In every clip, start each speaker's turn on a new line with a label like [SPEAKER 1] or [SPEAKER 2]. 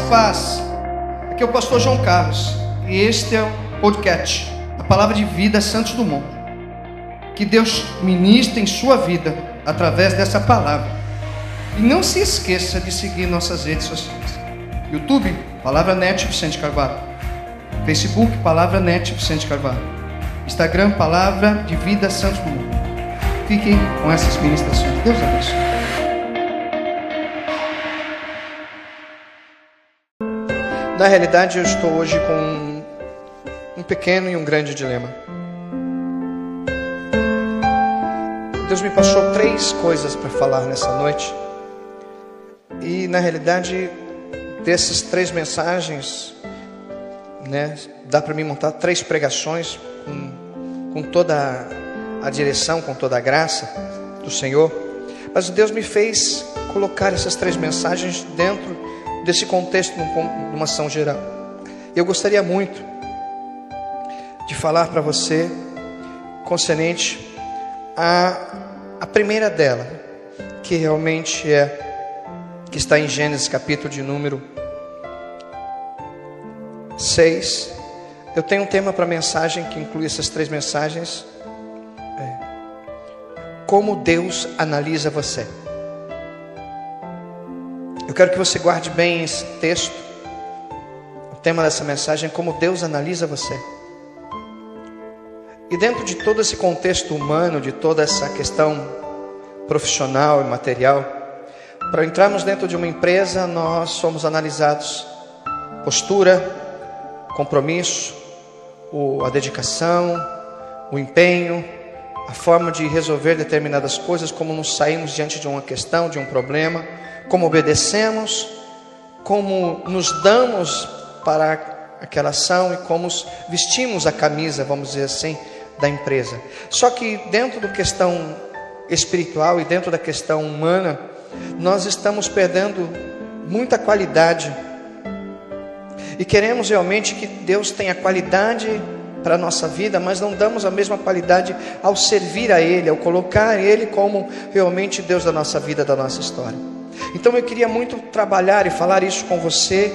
[SPEAKER 1] Paz. Aqui é o pastor João Carlos. E este é o podcast, a palavra de vida Santos Dumont. Que Deus ministre em sua vida através dessa palavra. E não se esqueça de seguir nossas redes sociais. YouTube, Palavra Net Vicente Carvalho. Facebook, Palavra Net Vicente Carvalho. Instagram, Palavra de Vida Santos Dumont. Fiquem com essas ministrações. Deus abençoe. Na realidade, eu estou hoje com um pequeno e um grande dilema. Deus me passou três coisas para falar nessa noite. E na realidade, dessas três mensagens, né, dá para mim montar três pregações com, com toda a direção, com toda a graça do Senhor. Mas Deus me fez colocar essas três mensagens dentro desse contexto de uma ação geral. Eu gostaria muito de falar para você concernente a, a primeira dela, que realmente é que está em Gênesis capítulo de número 6. Eu tenho um tema para mensagem que inclui essas três mensagens. É, como Deus analisa você. Eu quero que você guarde bem esse texto. O tema dessa mensagem é como Deus analisa você. E dentro de todo esse contexto humano, de toda essa questão profissional e material, para entrarmos dentro de uma empresa, nós somos analisados postura, compromisso, a dedicação, o empenho, a forma de resolver determinadas coisas, como nos saímos diante de uma questão, de um problema como obedecemos, como nos damos para aquela ação e como vestimos a camisa, vamos dizer assim, da empresa. Só que dentro da questão espiritual e dentro da questão humana, nós estamos perdendo muita qualidade. E queremos realmente que Deus tenha qualidade para a nossa vida, mas não damos a mesma qualidade ao servir a Ele, ao colocar Ele como realmente Deus da nossa vida, da nossa história. Então eu queria muito trabalhar e falar isso com você,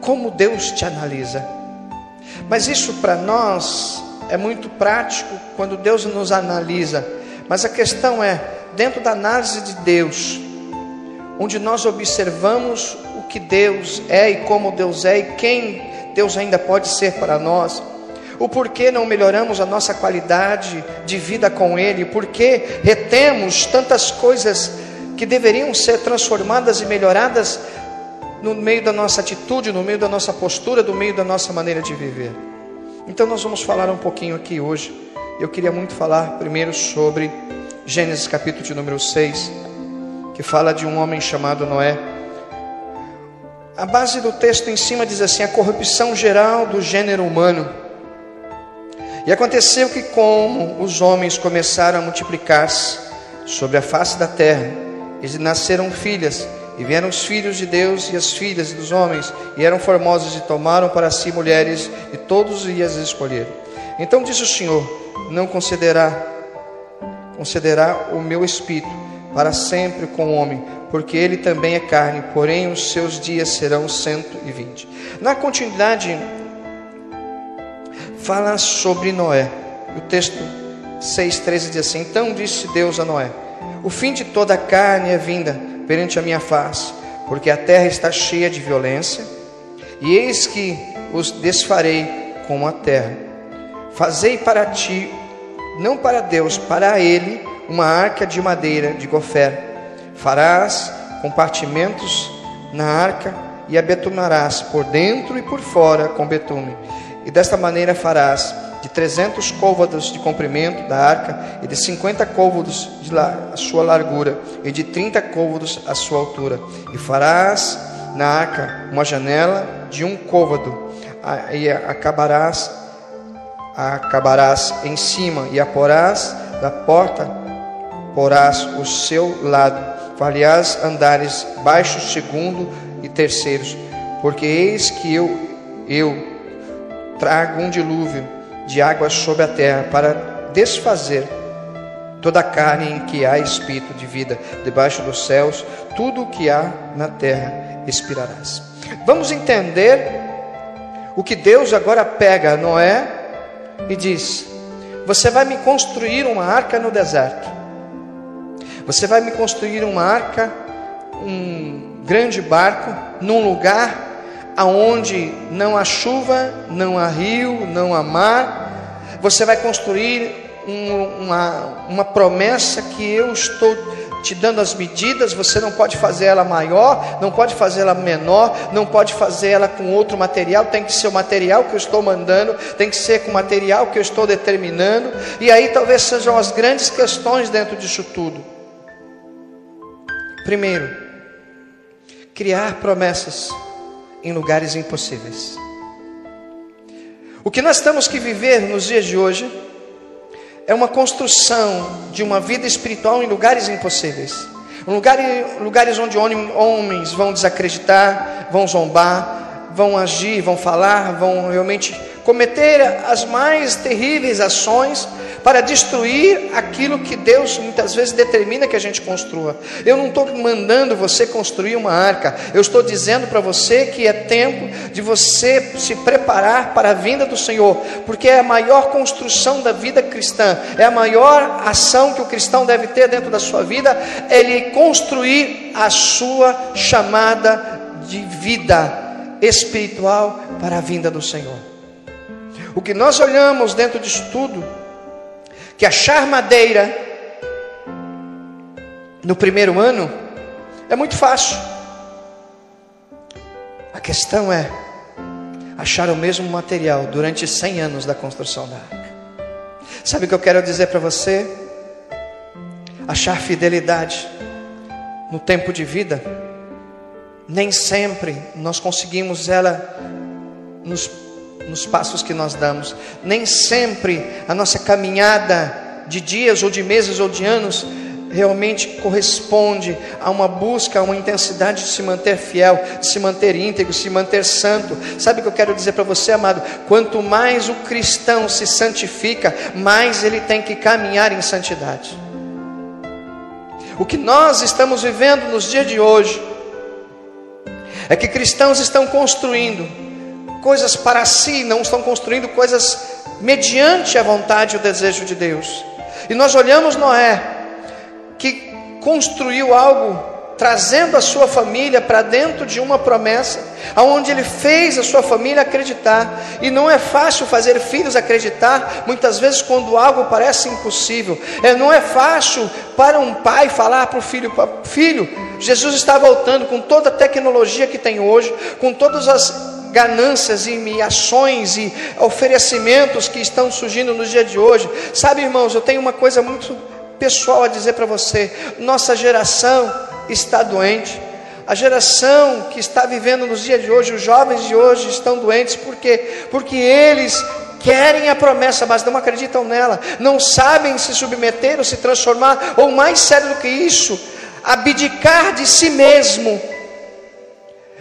[SPEAKER 1] como Deus te analisa. Mas isso para nós é muito prático quando Deus nos analisa. Mas a questão é, dentro da análise de Deus, onde nós observamos o que Deus é e como Deus é e quem Deus ainda pode ser para nós. O porquê não melhoramos a nossa qualidade de vida com Ele, o porquê retemos tantas coisas que deveriam ser transformadas e melhoradas no meio da nossa atitude, no meio da nossa postura, no meio da nossa maneira de viver. Então nós vamos falar um pouquinho aqui hoje. Eu queria muito falar primeiro sobre Gênesis capítulo de número 6, que fala de um homem chamado Noé. A base do texto em cima diz assim: a corrupção geral do gênero humano. E aconteceu que, como os homens começaram a multiplicar-se sobre a face da terra, e nasceram filhas, e vieram os filhos de Deus e as filhas dos homens, e eram formosos, e tomaram para si mulheres, e todos ias escolher. Então disse o Senhor: Não concederá, concederá o meu espírito para sempre com o homem, porque ele também é carne, porém os seus dias serão cento e vinte. Na continuidade, fala sobre Noé. O texto 6,13 diz assim: Então disse Deus a Noé: o fim de toda a carne é vinda perante a minha face, porque a terra está cheia de violência, e eis que os desfarei como a terra. Fazei para ti, não para Deus, para ele, uma arca de madeira de gofer. Farás compartimentos na arca e a betunarás por dentro e por fora com betume. E desta maneira farás de 300 côvados de comprimento da arca e de 50 côvados de a sua largura e de 30 côvados a sua altura. E farás na arca uma janela de um côvado e acabarás acabarás em cima e a porás da porta porás o seu lado. Falhas andares baixos, segundo e terceiros, porque eis que eu eu trago um dilúvio de águas sobre a terra para desfazer toda a carne em que há espírito de vida debaixo dos céus, tudo o que há na terra expirarás. Vamos entender o que Deus agora pega Noé e diz: Você vai me construir uma arca no deserto. Você vai me construir uma arca, um grande barco, num lugar aonde não há chuva, não há rio, não há mar. Você vai construir um, uma, uma promessa que eu estou te dando as medidas, você não pode fazer ela maior, não pode fazer ela menor, não pode fazer ela com outro material, tem que ser o material que eu estou mandando, tem que ser com o material que eu estou determinando, e aí talvez sejam as grandes questões dentro disso tudo. Primeiro, criar promessas em lugares impossíveis. O que nós temos que viver nos dias de hoje é uma construção de uma vida espiritual em lugares impossíveis. Lugar, lugares onde homens vão desacreditar, vão zombar, vão agir, vão falar, vão realmente cometer as mais terríveis ações para destruir aquilo que Deus muitas vezes determina que a gente construa. Eu não estou mandando você construir uma arca, eu estou dizendo para você que é tempo de você se preparar para a vinda do Senhor, porque é a maior construção da vida cristã, é a maior ação que o cristão deve ter dentro da sua vida, é ele construir a sua chamada de vida espiritual para a vinda do Senhor. O que nós olhamos dentro disso tudo, que achar madeira no primeiro ano é muito fácil. A questão é achar o mesmo material durante 100 anos da construção da arca. Sabe o que eu quero dizer para você? Achar fidelidade no tempo de vida, nem sempre nós conseguimos ela nos nos passos que nós damos. Nem sempre a nossa caminhada de dias ou de meses ou de anos realmente corresponde a uma busca, a uma intensidade de se manter fiel, de se manter íntegro, de se manter santo. Sabe o que eu quero dizer para você, amado? Quanto mais o cristão se santifica, mais ele tem que caminhar em santidade. O que nós estamos vivendo nos dias de hoje é que cristãos estão construindo coisas para si, não estão construindo coisas mediante a vontade e o desejo de Deus. E nós olhamos Noé, que construiu algo trazendo a sua família para dentro de uma promessa, aonde ele fez a sua família acreditar. E não é fácil fazer filhos acreditar, muitas vezes quando algo parece impossível. É, não é fácil para um pai falar para o filho, filho, Jesus está voltando com toda a tecnologia que tem hoje, com todas as ganâncias e ações e oferecimentos que estão surgindo no dia de hoje. Sabe, irmãos, eu tenho uma coisa muito pessoal a dizer para você: nossa geração está doente. A geração que está vivendo nos dias de hoje, os jovens de hoje estão doentes, por quê? Porque eles querem a promessa, mas não acreditam nela, não sabem se submeter ou se transformar, ou mais sério do que isso, abdicar de si mesmo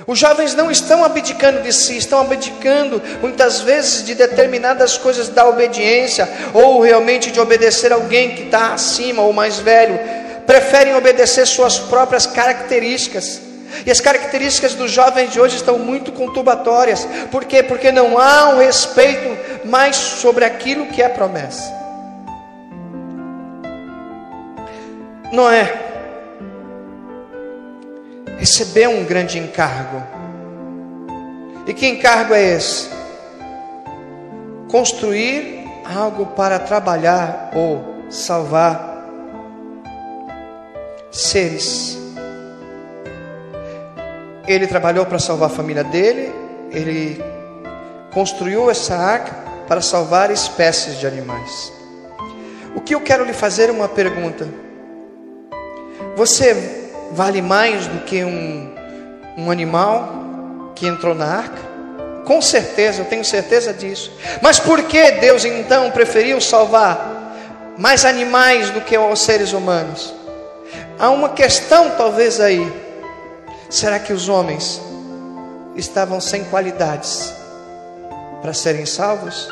[SPEAKER 1] os jovens não estão abdicando de si, estão abdicando muitas vezes de determinadas coisas da obediência, ou realmente de obedecer alguém que está acima ou mais velho. Preferem obedecer suas próprias características. E as características dos jovens de hoje estão muito conturbatórias. Por quê? Porque não há um respeito mais sobre aquilo que é promessa. Noé recebeu um grande encargo. E que encargo é esse? Construir algo para trabalhar ou salvar seres. Ele trabalhou para salvar a família dele, ele construiu essa arca para salvar espécies de animais. O que eu quero lhe fazer é uma pergunta. Você vale mais do que um, um animal que entrou na arca? Com certeza, eu tenho certeza disso. Mas por que Deus então preferiu salvar mais animais do que os seres humanos? Há uma questão talvez aí. Será que os homens estavam sem qualidades para serem salvos?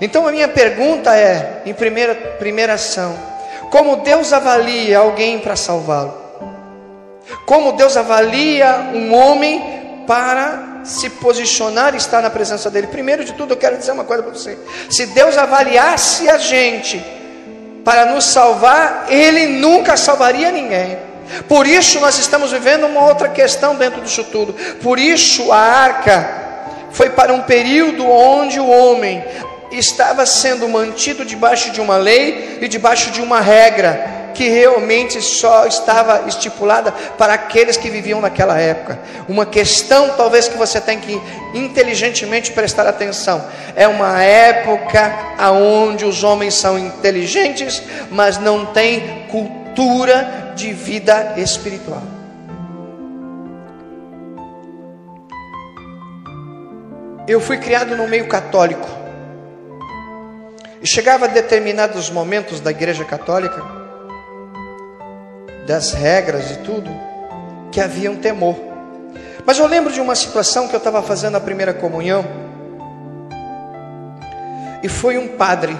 [SPEAKER 1] Então a minha pergunta é, em primeira, primeira ação, como Deus avalia alguém para salvá-lo? Como Deus avalia um homem para se posicionar e estar na presença dele. Primeiro de tudo, eu quero dizer uma coisa para você: se Deus avaliasse a gente para nos salvar, Ele nunca salvaria ninguém. Por isso nós estamos vivendo uma outra questão dentro disso tudo. Por isso a arca foi para um período onde o homem estava sendo mantido debaixo de uma lei e debaixo de uma regra que realmente só estava estipulada para aqueles que viviam naquela época. Uma questão, talvez, que você tem que inteligentemente prestar atenção: é uma época onde os homens são inteligentes, mas não têm cultura de vida espiritual. Eu fui criado no meio católico. E chegava a determinados momentos da igreja católica, das regras e tudo, que havia um temor. Mas eu lembro de uma situação que eu estava fazendo a primeira comunhão, e foi um padre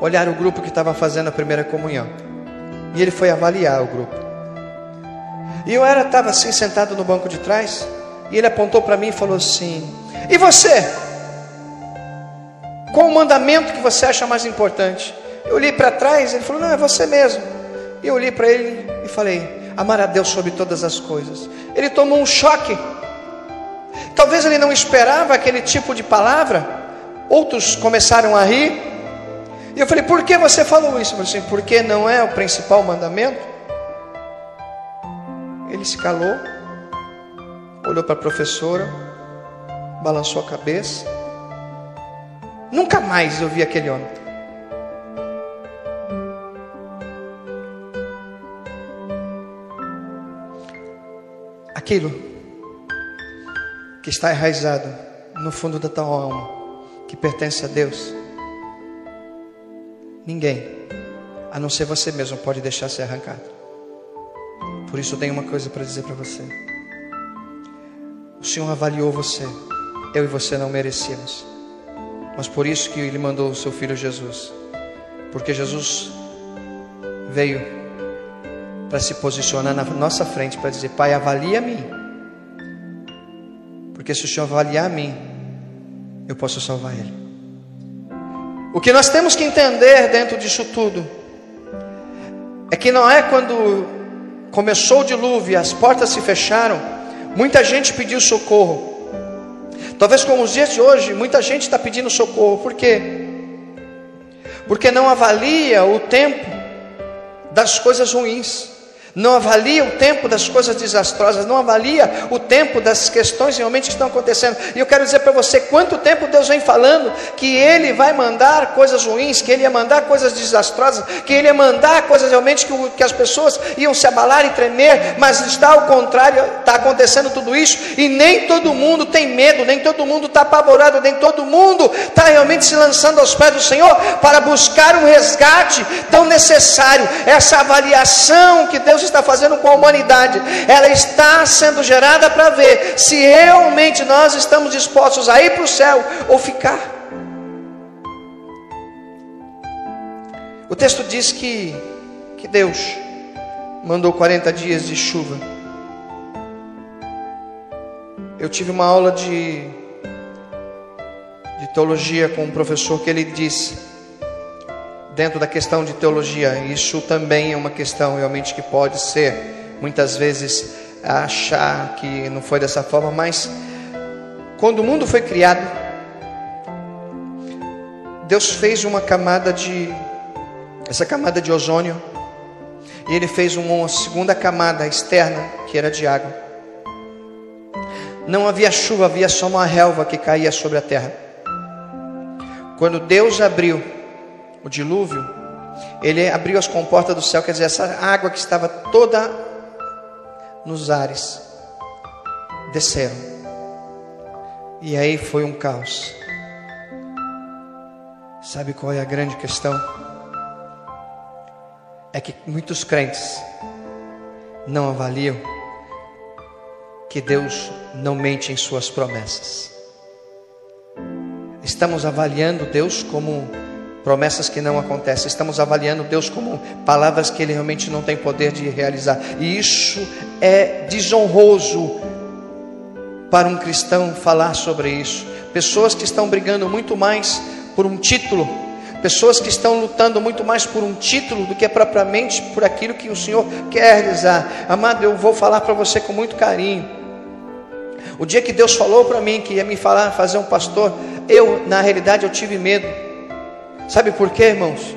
[SPEAKER 1] olhar o grupo que estava fazendo a primeira comunhão, e ele foi avaliar o grupo. E eu era estava assim sentado no banco de trás, e ele apontou para mim e falou assim: "E você?" Qual o mandamento que você acha mais importante? Eu olhei para trás, ele falou: Não, é você mesmo. E eu olhei para ele e falei: Amar a Deus sobre todas as coisas. Ele tomou um choque. Talvez ele não esperava aquele tipo de palavra. Outros começaram a rir. E eu falei: Por que você falou isso? Eu falei assim: Porque não é o principal mandamento. Ele se calou, olhou para a professora, balançou a cabeça Nunca mais eu vi aquele homem. Aquilo que está enraizado no fundo da tua alma, que pertence a Deus, ninguém, a não ser você mesmo, pode deixar ser arrancado. Por isso eu tenho uma coisa para dizer para você. O Senhor avaliou você, eu e você não merecíamos. Mas por isso que ele mandou o seu filho Jesus. Porque Jesus veio para se posicionar na nossa frente para dizer: Pai, avalia a mim. Porque se o Senhor avaliar a mim, eu posso salvar ele. O que nós temos que entender dentro disso tudo é que não é quando começou o dilúvio as portas se fecharam, muita gente pediu socorro. Talvez como os dias de hoje, muita gente está pedindo socorro. Por quê? Porque não avalia o tempo das coisas ruins não avalia o tempo das coisas desastrosas, não avalia o tempo das questões realmente que estão acontecendo. E eu quero dizer para você quanto tempo Deus vem falando que Ele vai mandar coisas ruins, que Ele ia mandar coisas desastrosas, que Ele ia mandar coisas realmente que, que as pessoas iam se abalar e tremer, mas está ao contrário, está acontecendo tudo isso, e nem todo mundo tem medo, nem todo mundo está apavorado, nem todo mundo está realmente se lançando aos pés do Senhor para buscar um resgate tão necessário, essa avaliação que Deus Deus está fazendo com a humanidade, ela está sendo gerada para ver se realmente nós estamos dispostos a ir para o céu ou ficar. O texto diz que, que Deus mandou 40 dias de chuva. Eu tive uma aula de, de teologia com um professor que ele disse dentro da questão de teologia, isso também é uma questão realmente que pode ser, muitas vezes, achar que não foi dessa forma, mas quando o mundo foi criado, Deus fez uma camada de, essa camada de ozônio, e Ele fez uma segunda camada externa, que era de água. Não havia chuva, havia só uma relva que caía sobre a terra. Quando Deus abriu o dilúvio, ele abriu as comportas do céu, quer dizer, essa água que estava toda nos ares, desceram. E aí foi um caos. Sabe qual é a grande questão? É que muitos crentes não avaliam que Deus não mente em suas promessas. Estamos avaliando Deus como promessas que não acontecem. Estamos avaliando Deus como palavras que Ele realmente não tem poder de realizar. E isso é desonroso para um cristão falar sobre isso. Pessoas que estão brigando muito mais por um título, pessoas que estão lutando muito mais por um título do que propriamente por aquilo que o Senhor quer realizar. Amado, eu vou falar para você com muito carinho. O dia que Deus falou para mim que ia me falar fazer um pastor, eu na realidade eu tive medo. Sabe por quê, irmãos?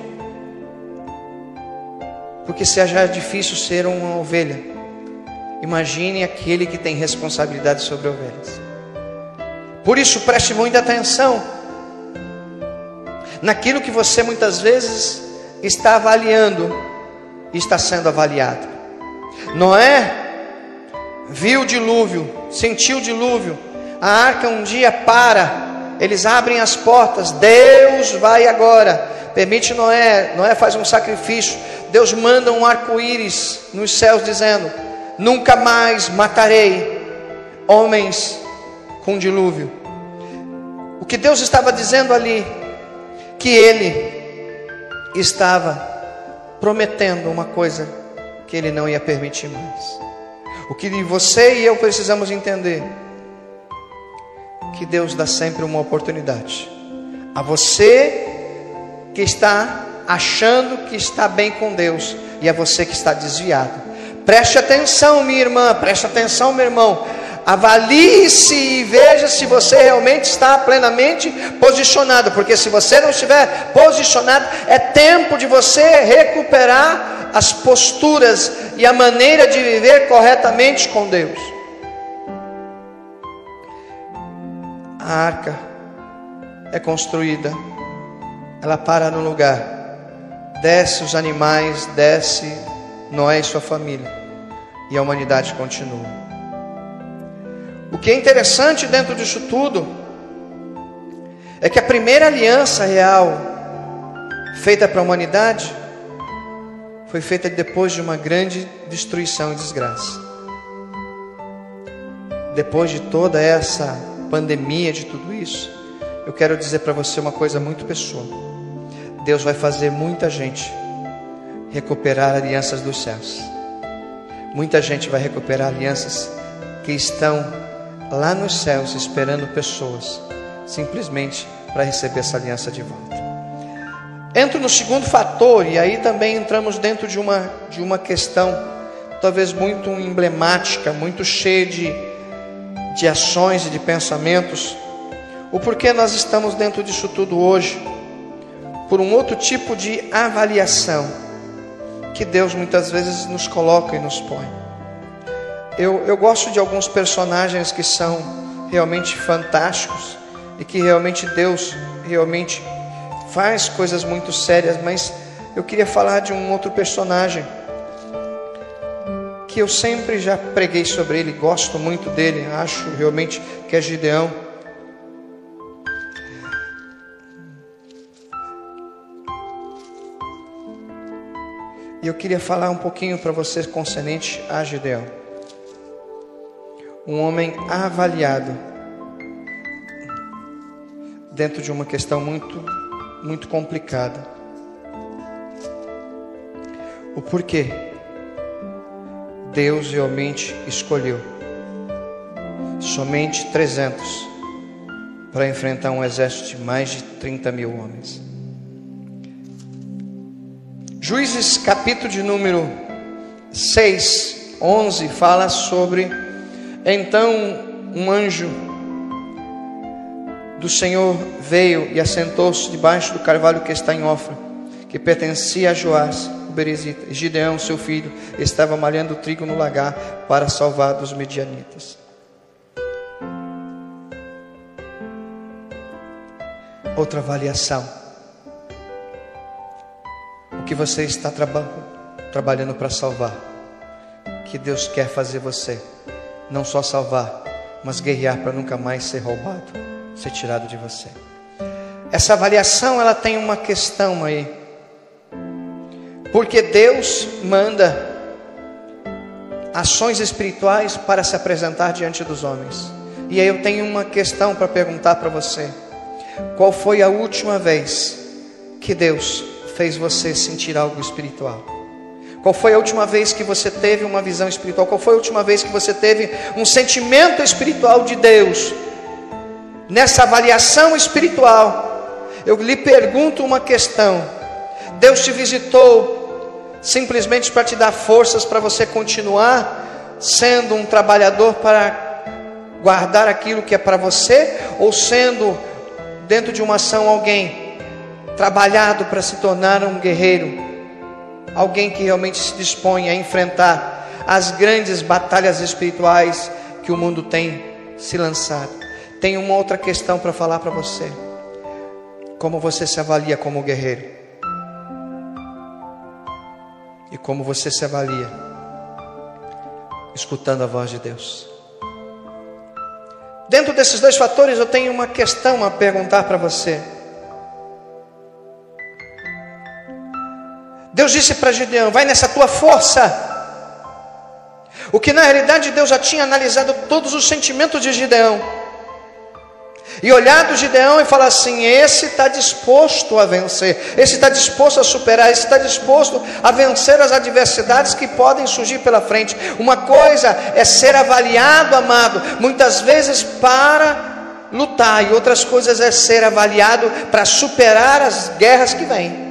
[SPEAKER 1] Porque se já é difícil ser uma ovelha, imagine aquele que tem responsabilidade sobre ovelhas. Por isso, preste muita atenção naquilo que você muitas vezes está avaliando e está sendo avaliado. Noé viu o dilúvio, sentiu o dilúvio, a arca um dia para eles abrem as portas, Deus vai agora, permite Noé, Noé faz um sacrifício, Deus manda um arco-íris nos céus dizendo: Nunca mais matarei homens com dilúvio. O que Deus estava dizendo ali, que Ele estava prometendo uma coisa que Ele não ia permitir mais. O que você e eu precisamos entender que Deus dá sempre uma oportunidade. A você que está achando que está bem com Deus e a você que está desviado. Preste atenção, minha irmã, preste atenção, meu irmão. Avalie-se e veja se você realmente está plenamente posicionado, porque se você não estiver posicionado, é tempo de você recuperar as posturas e a maneira de viver corretamente com Deus. A arca é construída, ela para no lugar, desce os animais, desce Noé e sua família, e a humanidade continua. O que é interessante dentro disso tudo é que a primeira aliança real feita para a humanidade foi feita depois de uma grande destruição e desgraça. Depois de toda essa pandemia, de tudo isso, eu quero dizer para você uma coisa muito pessoal. Deus vai fazer muita gente recuperar alianças dos céus. Muita gente vai recuperar alianças que estão lá nos céus esperando pessoas simplesmente para receber essa aliança de volta. Entro no segundo fator e aí também entramos dentro de uma de uma questão talvez muito emblemática, muito cheia de de ações e de pensamentos, o porquê nós estamos dentro disso tudo hoje, por um outro tipo de avaliação que Deus muitas vezes nos coloca e nos põe. Eu, eu gosto de alguns personagens que são realmente fantásticos e que realmente Deus realmente faz coisas muito sérias, mas eu queria falar de um outro personagem que eu sempre já preguei sobre ele, gosto muito dele, acho realmente que é Gideão. E eu queria falar um pouquinho para vocês concernente a Gideão. Um homem avaliado dentro de uma questão muito, muito complicada. O porquê? Deus realmente escolheu somente 300 para enfrentar um exército de mais de 30 mil homens. Juízes, capítulo de número 6, 11, fala sobre. Então um anjo do Senhor veio e assentou-se debaixo do carvalho que está em Ofra, que pertencia a Joás Gideão, seu filho, estava malhando trigo no lagar para salvar dos medianitas. Outra avaliação. O que você está traba trabalhando para salvar? Que Deus quer fazer você não só salvar, mas guerrear para nunca mais ser roubado, ser tirado de você. Essa avaliação ela tem uma questão aí porque Deus manda ações espirituais para se apresentar diante dos homens. E aí eu tenho uma questão para perguntar para você. Qual foi a última vez que Deus fez você sentir algo espiritual? Qual foi a última vez que você teve uma visão espiritual? Qual foi a última vez que você teve um sentimento espiritual de Deus? Nessa avaliação espiritual, eu lhe pergunto uma questão: Deus te visitou simplesmente para te dar forças para você continuar sendo um trabalhador para guardar aquilo que é para você, ou sendo dentro de uma ação alguém trabalhado para se tornar um guerreiro? alguém que realmente se dispõe a enfrentar as grandes batalhas espirituais que o mundo tem se lançado. Tem uma outra questão para falar para você. Como você se avalia como guerreiro? E como você se avalia escutando a voz de Deus? Dentro desses dois fatores, eu tenho uma questão a perguntar para você. Deus disse para Gideão: vai nessa tua força. O que na realidade Deus já tinha analisado todos os sentimentos de Gideão. E olhado Gideão e falar assim: esse está disposto a vencer, esse está disposto a superar, esse está disposto a vencer as adversidades que podem surgir pela frente. Uma coisa é ser avaliado, amado, muitas vezes para lutar, e outras coisas é ser avaliado para superar as guerras que vêm.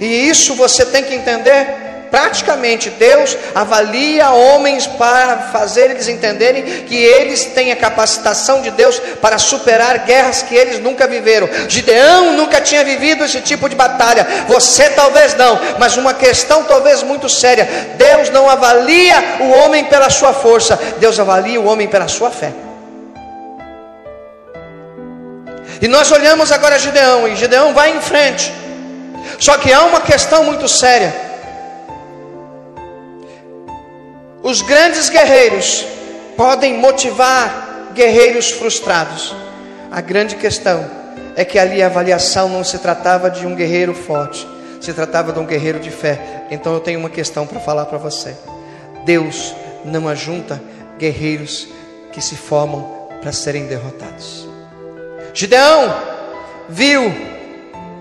[SPEAKER 1] E isso você tem que entender. Praticamente Deus avalia homens para fazer eles entenderem que eles têm a capacitação de Deus para superar guerras que eles nunca viveram. Gideão nunca tinha vivido esse tipo de batalha. Você talvez não, mas uma questão talvez muito séria. Deus não avalia o homem pela sua força, Deus avalia o homem pela sua fé. E nós olhamos agora Gideão, e Gideão vai em frente. Só que há uma questão muito séria. Os grandes guerreiros podem motivar guerreiros frustrados. A grande questão é que ali a avaliação não se tratava de um guerreiro forte, se tratava de um guerreiro de fé. Então eu tenho uma questão para falar para você. Deus não ajunta guerreiros que se formam para serem derrotados. Gideão viu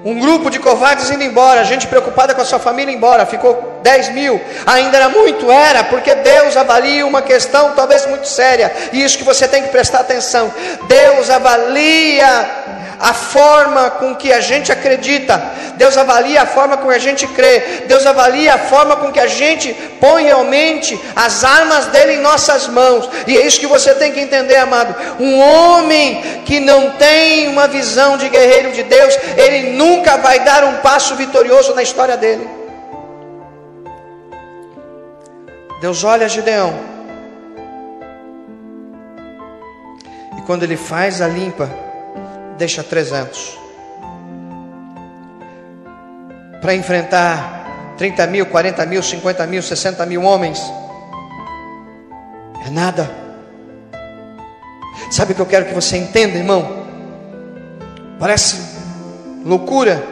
[SPEAKER 1] um grupo de covardes indo embora, gente preocupada com a sua família embora, ficou 10 mil, ainda era muito, era, porque Deus avalia uma questão talvez muito séria, e isso que você tem que prestar atenção. Deus avalia a forma com que a gente acredita, Deus avalia a forma com que a gente crê, Deus avalia a forma com que a gente põe realmente as armas dele em nossas mãos, e é isso que você tem que entender, amado. Um homem que não tem uma visão de guerreiro de Deus, ele nunca vai dar um passo vitorioso na história dele. Deus olha Gideão, e quando ele faz a limpa, deixa 300. Para enfrentar 30 mil, 40 mil, 50 mil, 60 mil homens. É nada. Sabe o que eu quero que você entenda, irmão? Parece loucura.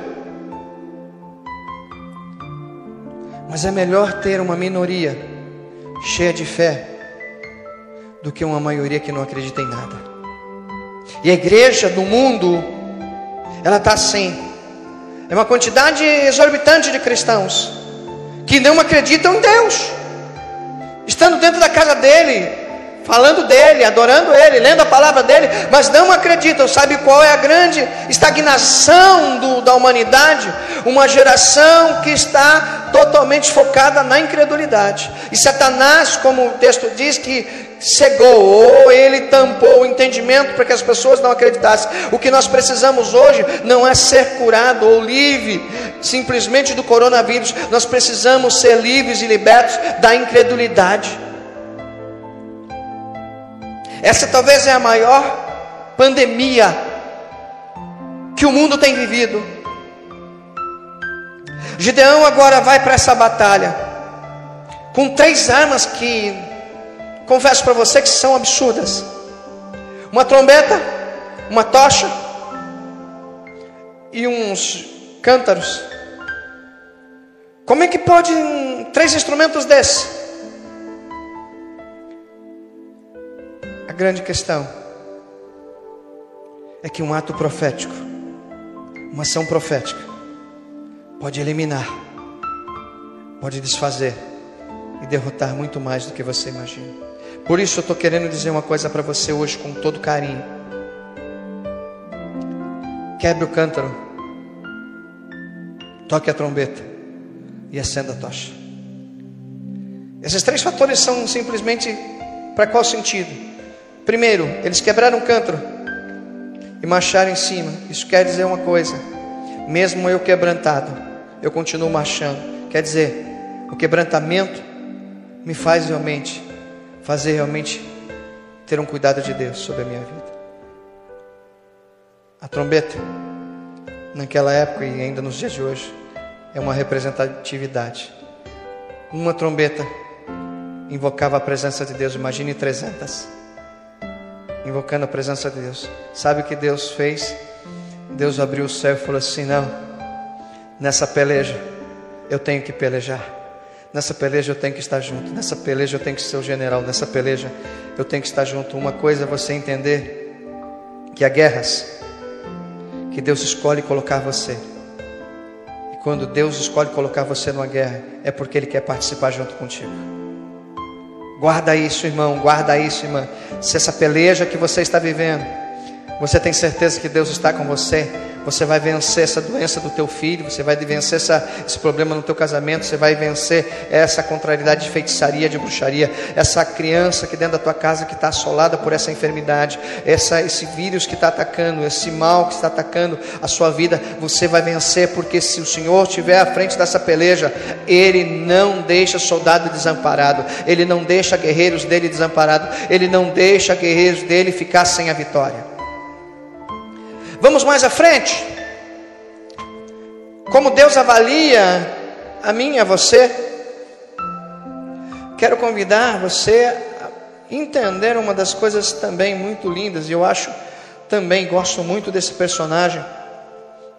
[SPEAKER 1] Mas é melhor ter uma minoria cheia de fé do que uma maioria que não acredita em nada. E a igreja do mundo, ela está assim. É uma quantidade exorbitante de cristãos que não acreditam em Deus, estando dentro da casa dele, falando dele, adorando ele, lendo a palavra dele, mas não acreditam. Sabe qual é a grande estagnação do, da humanidade? Uma geração que está totalmente focada na incredulidade. E Satanás, como o texto diz, que cegou ou ele tampou o entendimento para que as pessoas não acreditassem. O que nós precisamos hoje não é ser curado ou livre simplesmente do coronavírus, nós precisamos ser livres e libertos da incredulidade. Essa talvez é a maior pandemia que o mundo tem vivido. Gideão agora vai para essa batalha com três armas que confesso para você que são absurdas. Uma trombeta, uma tocha e uns cântaros. Como é que pode três instrumentos desses? A grande questão é que um ato profético, uma ação profética, pode eliminar, pode desfazer e derrotar muito mais do que você imagina. Por isso eu estou querendo dizer uma coisa para você hoje com todo carinho. Quebre o cântaro, toque a trombeta e acenda a tocha. Esses três fatores são simplesmente para qual sentido? Primeiro, eles quebraram o cântaro e marcharam em cima. Isso quer dizer uma coisa: mesmo eu quebrantado, eu continuo marchando. Quer dizer, o quebrantamento me faz realmente fazer realmente ter um cuidado de Deus sobre a minha vida. A trombeta, naquela época e ainda nos dias de hoje, é uma representatividade. Uma trombeta invocava a presença de Deus, imagine 300 invocando a presença de Deus. Sabe o que Deus fez? Deus abriu o céu e falou assim: Não, nessa peleja eu tenho que pelejar. Nessa peleja eu tenho que estar junto. Nessa peleja eu tenho que ser o general. Nessa peleja eu tenho que estar junto. Uma coisa é você entender que há guerras que Deus escolhe colocar você. E quando Deus escolhe colocar você numa guerra, é porque Ele quer participar junto contigo. Guarda isso, irmão, guarda isso, irmã. Se essa peleja que você está vivendo, você tem certeza que Deus está com você, você vai vencer essa doença do teu filho, você vai vencer essa, esse problema no teu casamento, você vai vencer essa contrariedade de feitiçaria, de bruxaria, essa criança que dentro da tua casa que está assolada por essa enfermidade, essa, esse vírus que está atacando, esse mal que está atacando a sua vida, você vai vencer, porque se o Senhor estiver à frente dessa peleja, Ele não deixa soldado desamparado, Ele não deixa guerreiros dele desamparados, Ele não deixa guerreiros dele ficar sem a vitória. Vamos mais à frente. Como Deus avalia a mim e a você, quero convidar você a entender uma das coisas também muito lindas, e eu acho também gosto muito desse personagem,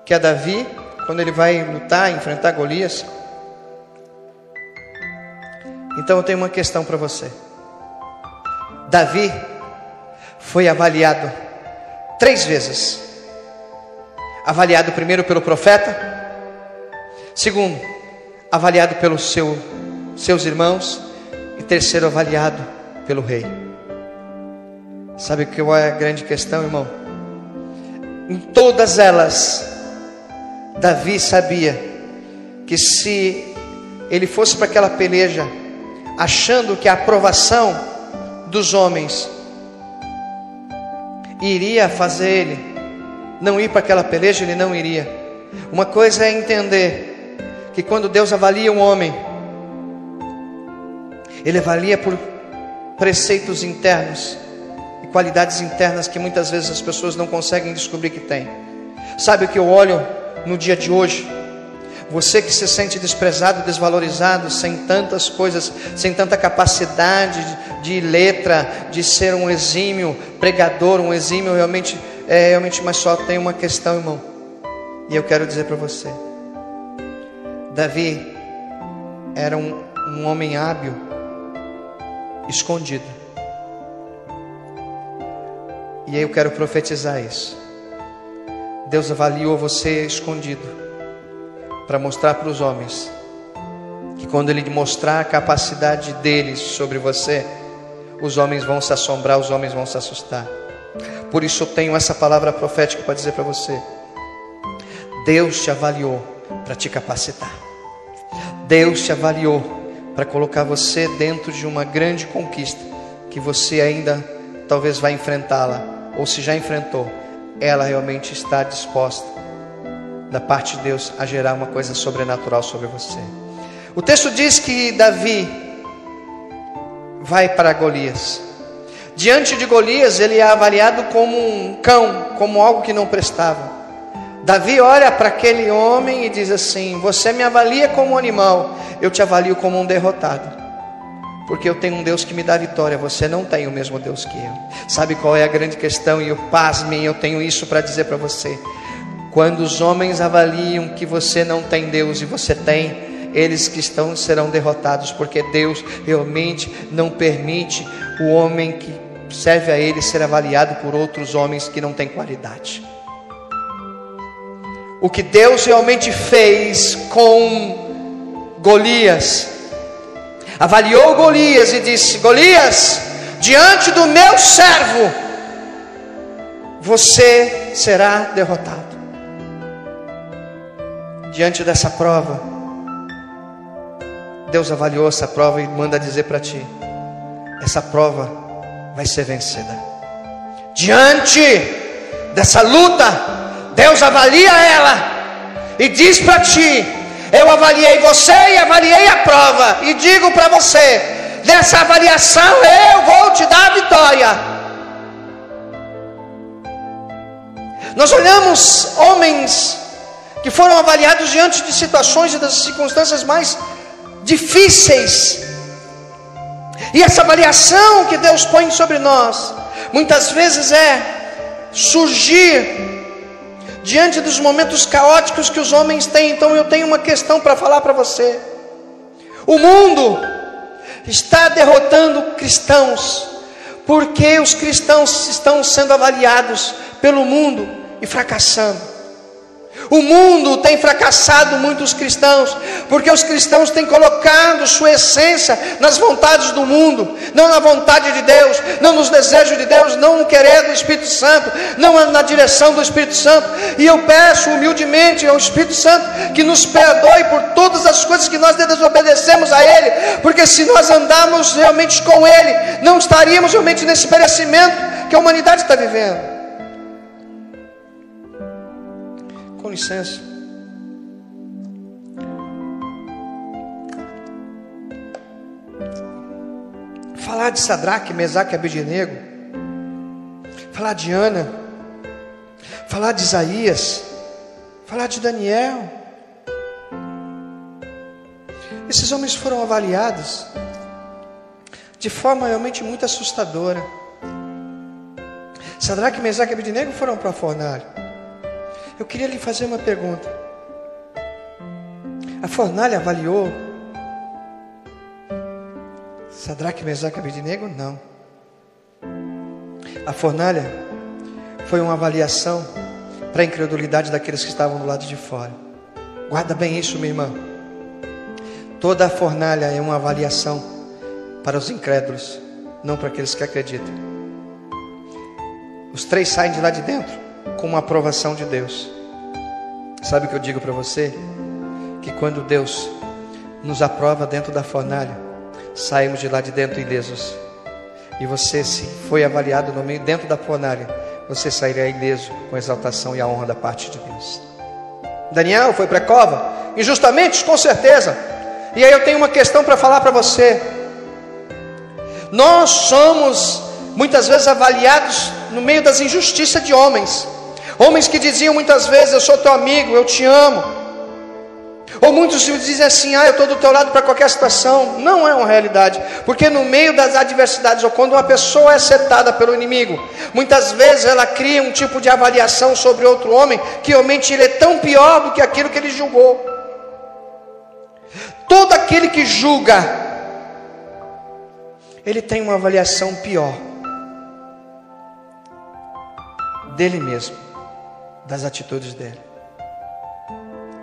[SPEAKER 1] que é Davi, quando ele vai lutar, enfrentar Golias. Então eu tenho uma questão para você. Davi foi avaliado três vezes avaliado primeiro pelo profeta, segundo, avaliado pelos seu, seus irmãos, e terceiro, avaliado pelo rei. Sabe qual é a grande questão, irmão? Em todas elas, Davi sabia que se ele fosse para aquela peleja, achando que a aprovação dos homens iria fazer ele não ir para aquela peleja, ele não iria. Uma coisa é entender que quando Deus avalia um homem, ele avalia por preceitos internos e qualidades internas que muitas vezes as pessoas não conseguem descobrir que tem. Sabe o que eu olho no dia de hoje? Você que se sente desprezado, desvalorizado, sem tantas coisas, sem tanta capacidade de, letra, de ser um exímio pregador, um exímio realmente é, realmente, mas só tem uma questão, irmão. E eu quero dizer para você: Davi era um, um homem hábil, escondido. E aí eu quero profetizar isso. Deus avaliou você escondido para mostrar para os homens que quando Ele mostrar a capacidade deles sobre você, os homens vão se assombrar, os homens vão se assustar. Por isso eu tenho essa palavra profética para dizer para você. Deus te avaliou para te capacitar. Deus te avaliou para colocar você dentro de uma grande conquista que você ainda talvez vai enfrentá-la ou se já enfrentou, ela realmente está disposta da parte de Deus a gerar uma coisa sobrenatural sobre você. O texto diz que Davi vai para Golias. Diante de Golias, ele é avaliado como um cão, como algo que não prestava. Davi olha para aquele homem e diz assim: Você me avalia como um animal, eu te avalio como um derrotado. Porque eu tenho um Deus que me dá vitória, você não tem o mesmo Deus que eu. Sabe qual é a grande questão? E eu pasmem, eu tenho isso para dizer para você. Quando os homens avaliam que você não tem Deus e você tem, eles que estão serão derrotados, porque Deus realmente não permite o homem que serve a ele ser avaliado por outros homens que não têm qualidade. o que Deus realmente fez com Golias. Avaliou Golias e disse: Golias, diante do meu servo, você será derrotado. Diante dessa prova, Deus avaliou essa prova e manda dizer para ti: essa prova vai ser vencida. Diante dessa luta, Deus avalia ela e diz para ti: Eu avaliei você e avaliei a prova, e digo para você: nessa avaliação eu vou te dar a vitória. Nós olhamos homens que foram avaliados diante de situações e das circunstâncias mais difíceis. E essa avaliação que Deus põe sobre nós, muitas vezes é surgir diante dos momentos caóticos que os homens têm. Então eu tenho uma questão para falar para você. O mundo está derrotando cristãos, porque os cristãos estão sendo avaliados pelo mundo e fracassando. O mundo tem fracassado muitos cristãos, porque os cristãos têm colocado sua essência nas vontades do mundo, não na vontade de Deus, não nos desejos de Deus, não no querer do Espírito Santo, não na direção do Espírito Santo. E eu peço humildemente ao Espírito Santo que nos perdoe por todas as coisas que nós desobedecemos a Ele, porque se nós andarmos realmente com Ele, não estaríamos realmente nesse perecimento que a humanidade está vivendo. Com licença. Falar de Sadraque, Mesaque e Abednego, falar de Ana, falar de Isaías, falar de Daniel. Esses homens foram avaliados de forma realmente muito assustadora. Sadraque, Mesaque e Abednego foram para a fornalha. Eu queria lhe fazer uma pergunta. A fornalha avaliou Sadraque, Mesaque e Abednego? Não. A fornalha foi uma avaliação para a incredulidade daqueles que estavam do lado de fora. Guarda bem isso, minha irmã. Toda a fornalha é uma avaliação para os incrédulos, não para aqueles que acreditam. Os três saem de lá de dentro com uma aprovação de Deus. Sabe o que eu digo para você? Que quando Deus nos aprova dentro da fornalha, saímos de lá de dentro ilesos. E você, se foi avaliado no meio dentro da fornalha, você sairá ileso com a exaltação e a honra da parte de Deus. Daniel foi para a cova, injustamente, com certeza. E aí eu tenho uma questão para falar para você. Nós somos muitas vezes avaliados no meio das injustiças de homens. Homens que diziam muitas vezes: Eu sou teu amigo, eu te amo. Ou muitos dizem assim: Ah, eu estou do teu lado para qualquer situação. Não é uma realidade, porque no meio das adversidades, ou quando uma pessoa é setada pelo inimigo, muitas vezes ela cria um tipo de avaliação sobre outro homem que realmente ele é tão pior do que aquilo que ele julgou. Todo aquele que julga, ele tem uma avaliação pior dele mesmo das atitudes dele.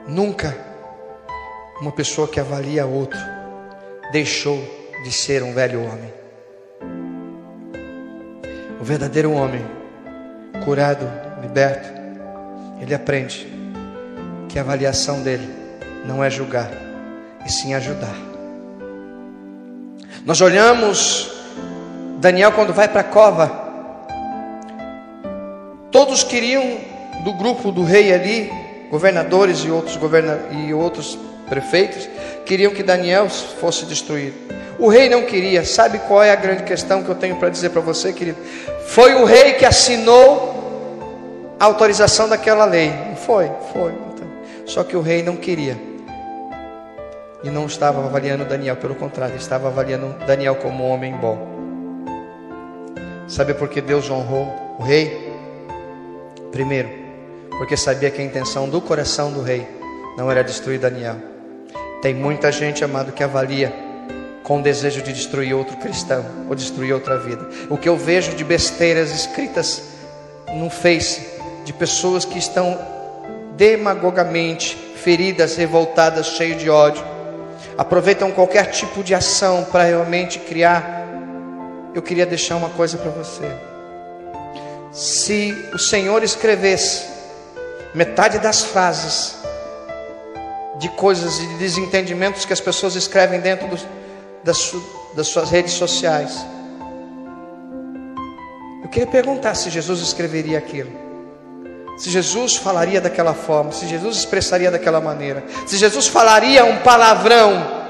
[SPEAKER 1] Nunca uma pessoa que avalia outro deixou de ser um velho homem. O verdadeiro homem, curado, liberto, ele aprende que a avaliação dele não é julgar, e sim ajudar. Nós olhamos Daniel quando vai para a cova, todos queriam do grupo do rei ali, governadores e outros, governa e outros prefeitos, queriam que Daniel fosse destruído. O rei não queria. Sabe qual é a grande questão que eu tenho para dizer para você, querido? Foi o rei que assinou a autorização daquela lei. Foi, foi. Então, só que o rei não queria. E não estava avaliando Daniel, pelo contrário, estava avaliando Daniel como um homem bom. Sabe por que Deus honrou o rei? Primeiro, porque sabia que a intenção do coração do rei não era destruir Daniel. Tem muita gente, amado, que avalia com o desejo de destruir outro cristão ou destruir outra vida. O que eu vejo de besteiras escritas no Face de pessoas que estão demagogamente, feridas, revoltadas, cheias de ódio. Aproveitam qualquer tipo de ação para realmente criar. Eu queria deixar uma coisa para você. Se o Senhor escrevesse metade das frases de coisas e de desentendimentos que as pessoas escrevem dentro do, das, das suas redes sociais, eu queria perguntar se Jesus escreveria aquilo se Jesus falaria daquela forma, se Jesus expressaria daquela maneira, se Jesus falaria um palavrão,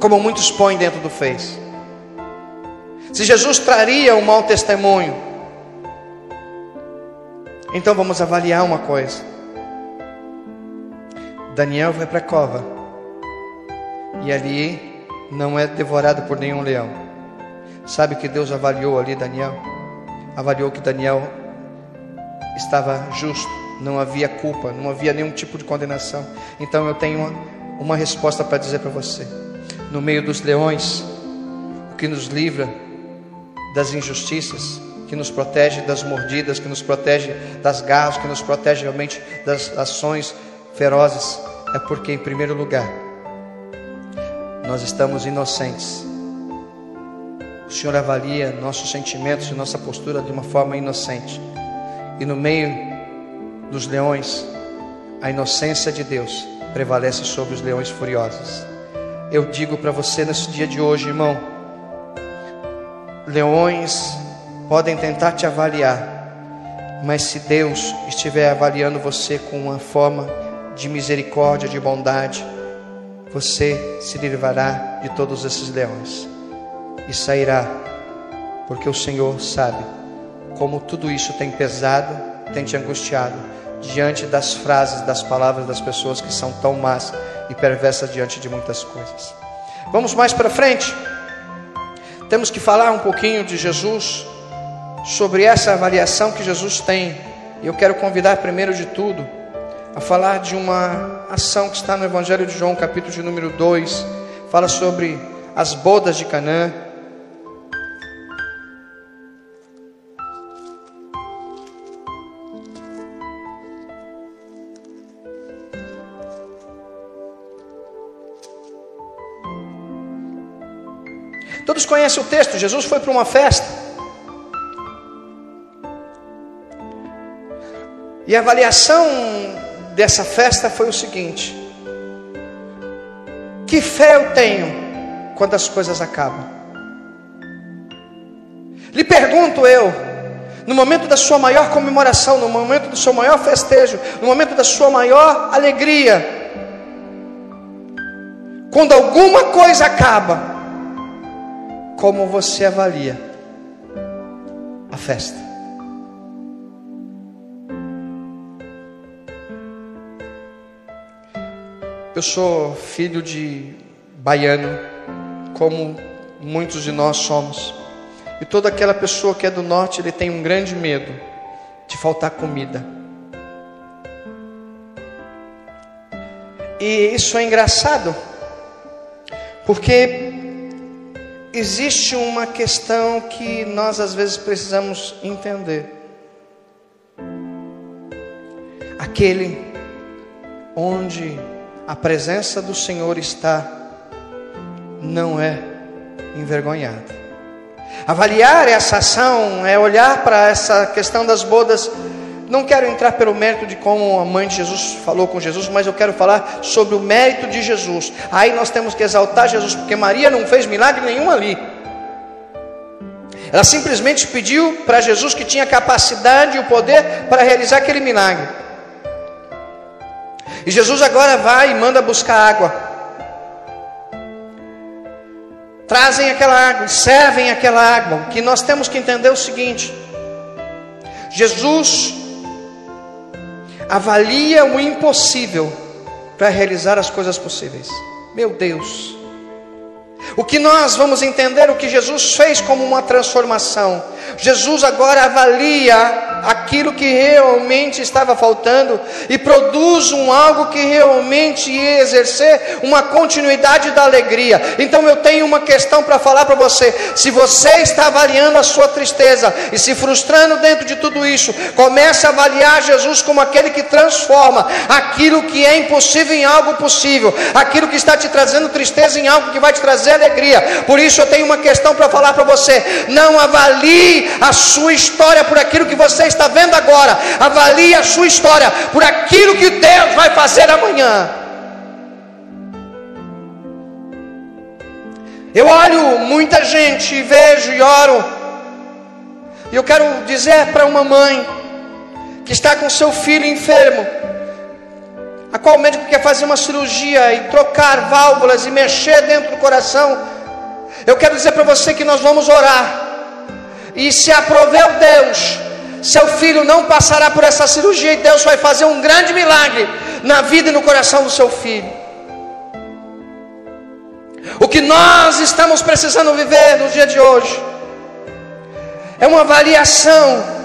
[SPEAKER 1] como muitos põem dentro do Face, se Jesus traria um mau testemunho. Então vamos avaliar uma coisa. Daniel vai para a cova, e ali não é devorado por nenhum leão. Sabe que Deus avaliou ali Daniel? Avaliou que Daniel estava justo, não havia culpa, não havia nenhum tipo de condenação. Então eu tenho uma, uma resposta para dizer para você. No meio dos leões, o que nos livra das injustiças, que nos protege das mordidas, que nos protege das garras, que nos protege realmente das ações ferozes, é porque, em primeiro lugar, nós estamos inocentes. O Senhor avalia nossos sentimentos e nossa postura de uma forma inocente. E no meio dos leões, a inocência de Deus prevalece sobre os leões furiosos. Eu digo para você nesse dia de hoje, irmão, leões podem tentar te avaliar, mas se Deus estiver avaliando você com uma forma de misericórdia, de bondade, você se livrará de todos esses leões e sairá, porque o Senhor sabe como tudo isso tem pesado, tem te angustiado diante das frases, das palavras das pessoas que são tão más e perversas diante de muitas coisas. Vamos mais para frente. Temos que falar um pouquinho de Jesus, sobre essa avaliação que Jesus tem. E eu quero convidar, primeiro de tudo, a falar de uma ação que está no Evangelho de João, capítulo de número 2. Fala sobre as bodas de Canaã. Todos conhecem o texto. Jesus foi para uma festa. E a avaliação dessa festa foi o seguinte: Que fé eu tenho quando as coisas acabam? Lhe pergunto eu, no momento da sua maior comemoração, no momento do seu maior festejo, no momento da sua maior alegria, quando alguma coisa acaba, como você avalia a festa? Eu sou filho de baiano, como muitos de nós somos. E toda aquela pessoa que é do norte, ele tem um grande medo de faltar comida. E isso é engraçado, porque existe uma questão que nós às vezes precisamos entender. Aquele onde a presença do Senhor está, não é envergonhado. Avaliar essa ação é olhar para essa questão das bodas não quero entrar pelo mérito de como a mãe de Jesus falou com Jesus, mas eu quero falar sobre o mérito de Jesus. Aí nós temos que exaltar Jesus, porque Maria não fez milagre nenhum ali. Ela simplesmente pediu para Jesus que tinha capacidade e o poder para realizar aquele milagre. E Jesus agora vai e manda buscar água. Trazem aquela água, servem aquela água. O que nós temos que entender é o seguinte: Jesus avalia o impossível para realizar as coisas possíveis. Meu Deus. O que nós vamos entender, o que Jesus fez como uma transformação, Jesus agora avalia aquilo que realmente estava faltando e produz um algo que realmente ia exercer uma continuidade da alegria. Então eu tenho uma questão para falar para você. Se você está avaliando a sua tristeza e se frustrando dentro de tudo isso, comece a avaliar Jesus como aquele que transforma aquilo que é impossível em algo possível, aquilo que está te trazendo tristeza em algo que vai te trazer alegria. Por isso eu tenho uma questão para falar para você. Não avalie a sua história por aquilo que você está vendo agora. Avalie a sua história por aquilo que Deus vai fazer amanhã. Eu olho muita gente, vejo e oro. E eu quero dizer para uma mãe que está com seu filho enfermo, a qual médico quer fazer uma cirurgia e trocar válvulas e mexer dentro do coração. Eu quero dizer para você que nós vamos orar. E se aprover Deus, seu filho não passará por essa cirurgia e Deus vai fazer um grande milagre na vida e no coração do seu filho. O que nós estamos precisando viver no dia de hoje é uma avaliação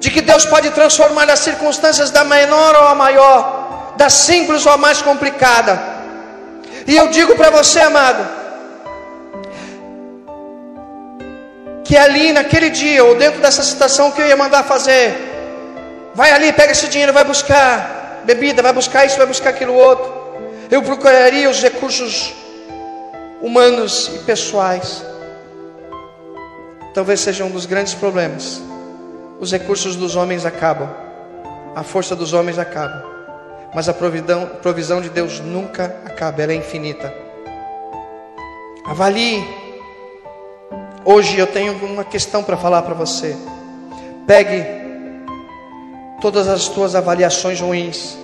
[SPEAKER 1] de que Deus pode transformar as circunstâncias da menor ou a maior, da simples ou a mais complicada. E eu digo para você, amado, que ali naquele dia, ou dentro dessa situação que eu ia mandar fazer, vai ali, pega esse dinheiro, vai buscar bebida, vai buscar isso, vai buscar aquilo outro. Eu procuraria os recursos humanos e pessoais. Talvez seja um dos grandes problemas. Os recursos dos homens acabam, a força dos homens acaba, mas a providão, provisão de Deus nunca acaba, ela é infinita. Avalie Hoje eu tenho uma questão para falar para você. Pegue todas as tuas avaliações ruins.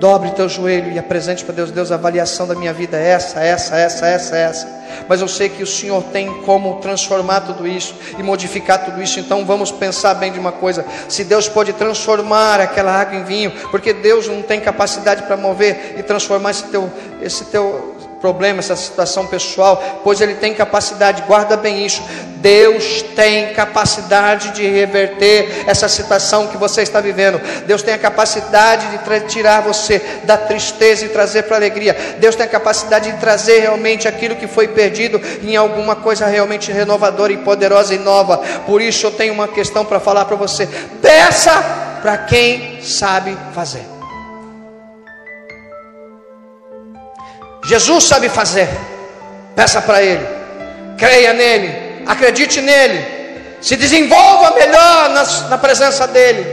[SPEAKER 1] Dobre teu joelho e apresente para Deus, Deus, a avaliação da minha vida é essa, essa, essa, essa, essa. Mas eu sei que o Senhor tem como transformar tudo isso e modificar tudo isso. Então vamos pensar bem de uma coisa: se Deus pode transformar aquela água em vinho, porque Deus não tem capacidade para mover e transformar esse teu, esse teu problema, essa situação pessoal, pois Ele tem capacidade, guarda bem isso. Deus tem capacidade de reverter essa situação que você está vivendo. Deus tem a capacidade de tirar você da tristeza e trazer para alegria. Deus tem a capacidade de trazer realmente aquilo que foi perdido em alguma coisa realmente renovadora e poderosa e nova. Por isso eu tenho uma questão para falar para você. Peça para quem sabe fazer. Jesus sabe fazer. Peça para Ele, creia nele, acredite nele, se desenvolva melhor na, presença dEle.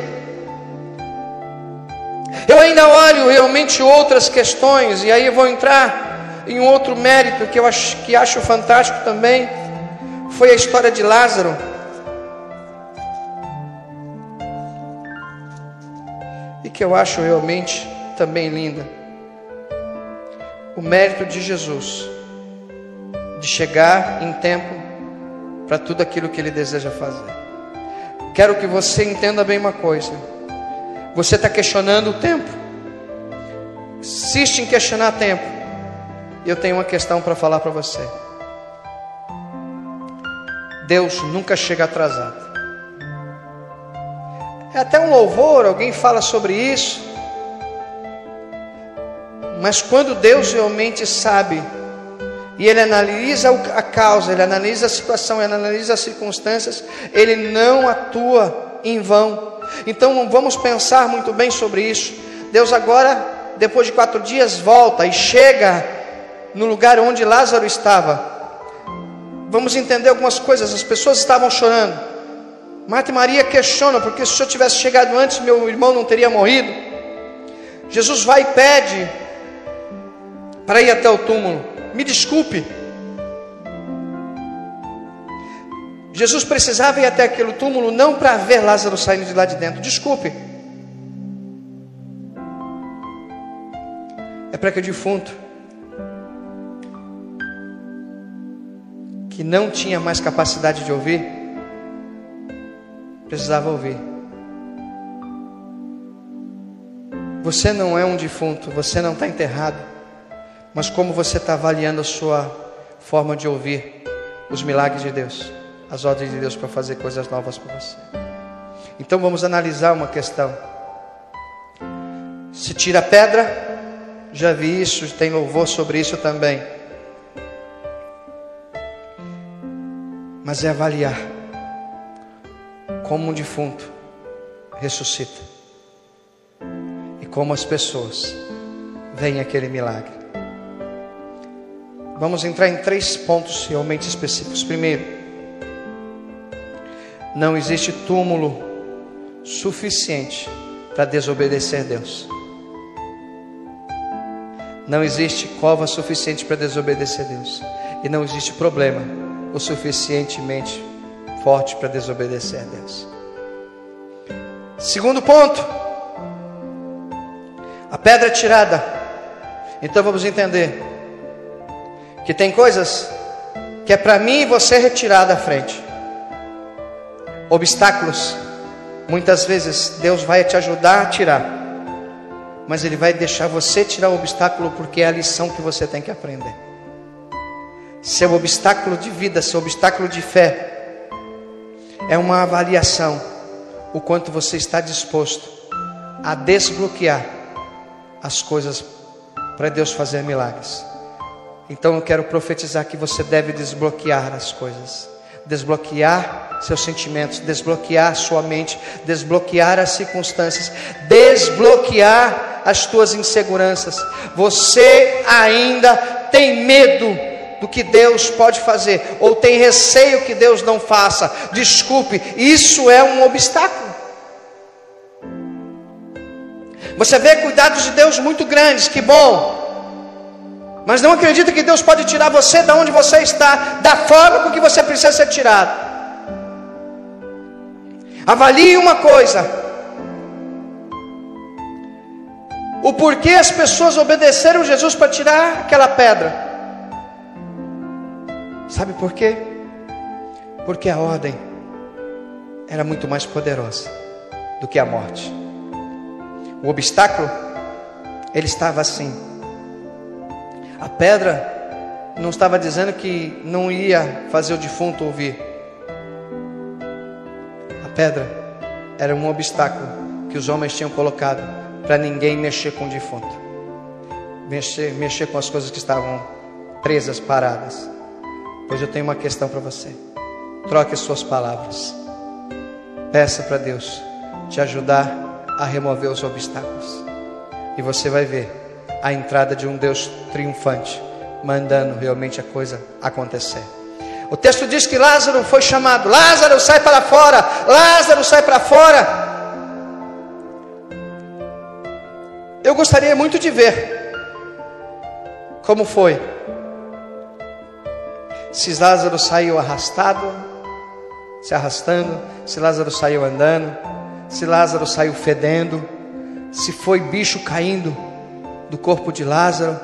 [SPEAKER 1] Eu ainda olho realmente outras questões, e aí vou entrar em um outro mérito que eu acho, que acho fantástico também. Foi a história de Lázaro. E que eu acho realmente também linda o mérito de Jesus de chegar em tempo para tudo aquilo que Ele deseja fazer. Quero que você entenda bem uma coisa. Você está questionando o tempo. Insiste em questionar tempo. Eu tenho uma questão para falar para você. Deus nunca chega atrasado. É até um louvor, alguém fala sobre isso. Mas quando Deus realmente sabe, e Ele analisa a causa, Ele analisa a situação, Ele analisa as circunstâncias, Ele não atua em vão. Então vamos pensar muito bem sobre isso. Deus agora, depois de quatro dias, volta e chega no lugar onde Lázaro estava. Vamos entender algumas coisas. As pessoas estavam chorando. Marta e Maria questionam, porque se eu tivesse chegado antes, meu irmão não teria morrido. Jesus vai e pede para ir até o túmulo. Me desculpe. Jesus precisava ir até aquele túmulo não para ver Lázaro saindo de lá de dentro. Desculpe. É para que o defunto, que não tinha mais capacidade de ouvir, precisava ouvir. Você não é um defunto, você não está enterrado mas como você está avaliando a sua forma de ouvir os milagres de Deus. as ordens de Deus para fazer coisas novas para você. Então vamos analisar uma questão. Se tira a pedra, já vi isso, tem louvor sobre isso também. Mas é avaliar como um defunto ressuscita e como as pessoas veem aquele milagre. Vamos entrar em três pontos realmente específicos. Primeiro, não existe túmulo suficiente para desobedecer Deus. Não existe cova suficiente para desobedecer Deus. E não existe problema o suficientemente forte para desobedecer a Deus. Segundo ponto, a pedra é tirada. Então vamos entender que tem coisas que é para mim e você retirar da frente. Obstáculos, muitas vezes Deus vai te ajudar a tirar, mas Ele vai deixar você tirar o obstáculo porque é a lição que você tem que aprender. Seu obstáculo de vida, seu obstáculo de fé, é uma avaliação, o quanto você está disposto a desbloquear as coisas para Deus fazer milagres. Então eu quero profetizar que você deve desbloquear as coisas, desbloquear seus sentimentos, desbloquear sua mente, desbloquear as circunstâncias, desbloquear as tuas inseguranças. Você ainda tem medo do que Deus pode fazer, ou tem receio que Deus não faça. Desculpe, isso é um obstáculo. Você vê cuidados de Deus muito grandes, que bom mas não acredita que Deus pode tirar você da onde você está, da forma com que você precisa ser tirado. Avalie uma coisa: o porquê as pessoas obedeceram Jesus para tirar aquela pedra. Sabe por quê? Porque a ordem era muito mais poderosa do que a morte. O obstáculo, ele estava assim a pedra não estava dizendo que não ia fazer o defunto ouvir. A pedra era um obstáculo que os homens tinham colocado para ninguém mexer com o defunto, mexer, mexer com as coisas que estavam presas, paradas. Pois eu tenho uma questão para você. Troque as suas palavras. Peça para Deus te ajudar a remover os obstáculos. E você vai ver a entrada de um Deus triunfante, mandando realmente a coisa acontecer. O texto diz que Lázaro foi chamado: Lázaro, sai para fora! Lázaro, sai para fora! Eu gostaria muito de ver como foi. Se Lázaro saiu arrastado, se arrastando, se Lázaro saiu andando, se Lázaro saiu fedendo, se foi bicho caindo do corpo de Lázaro.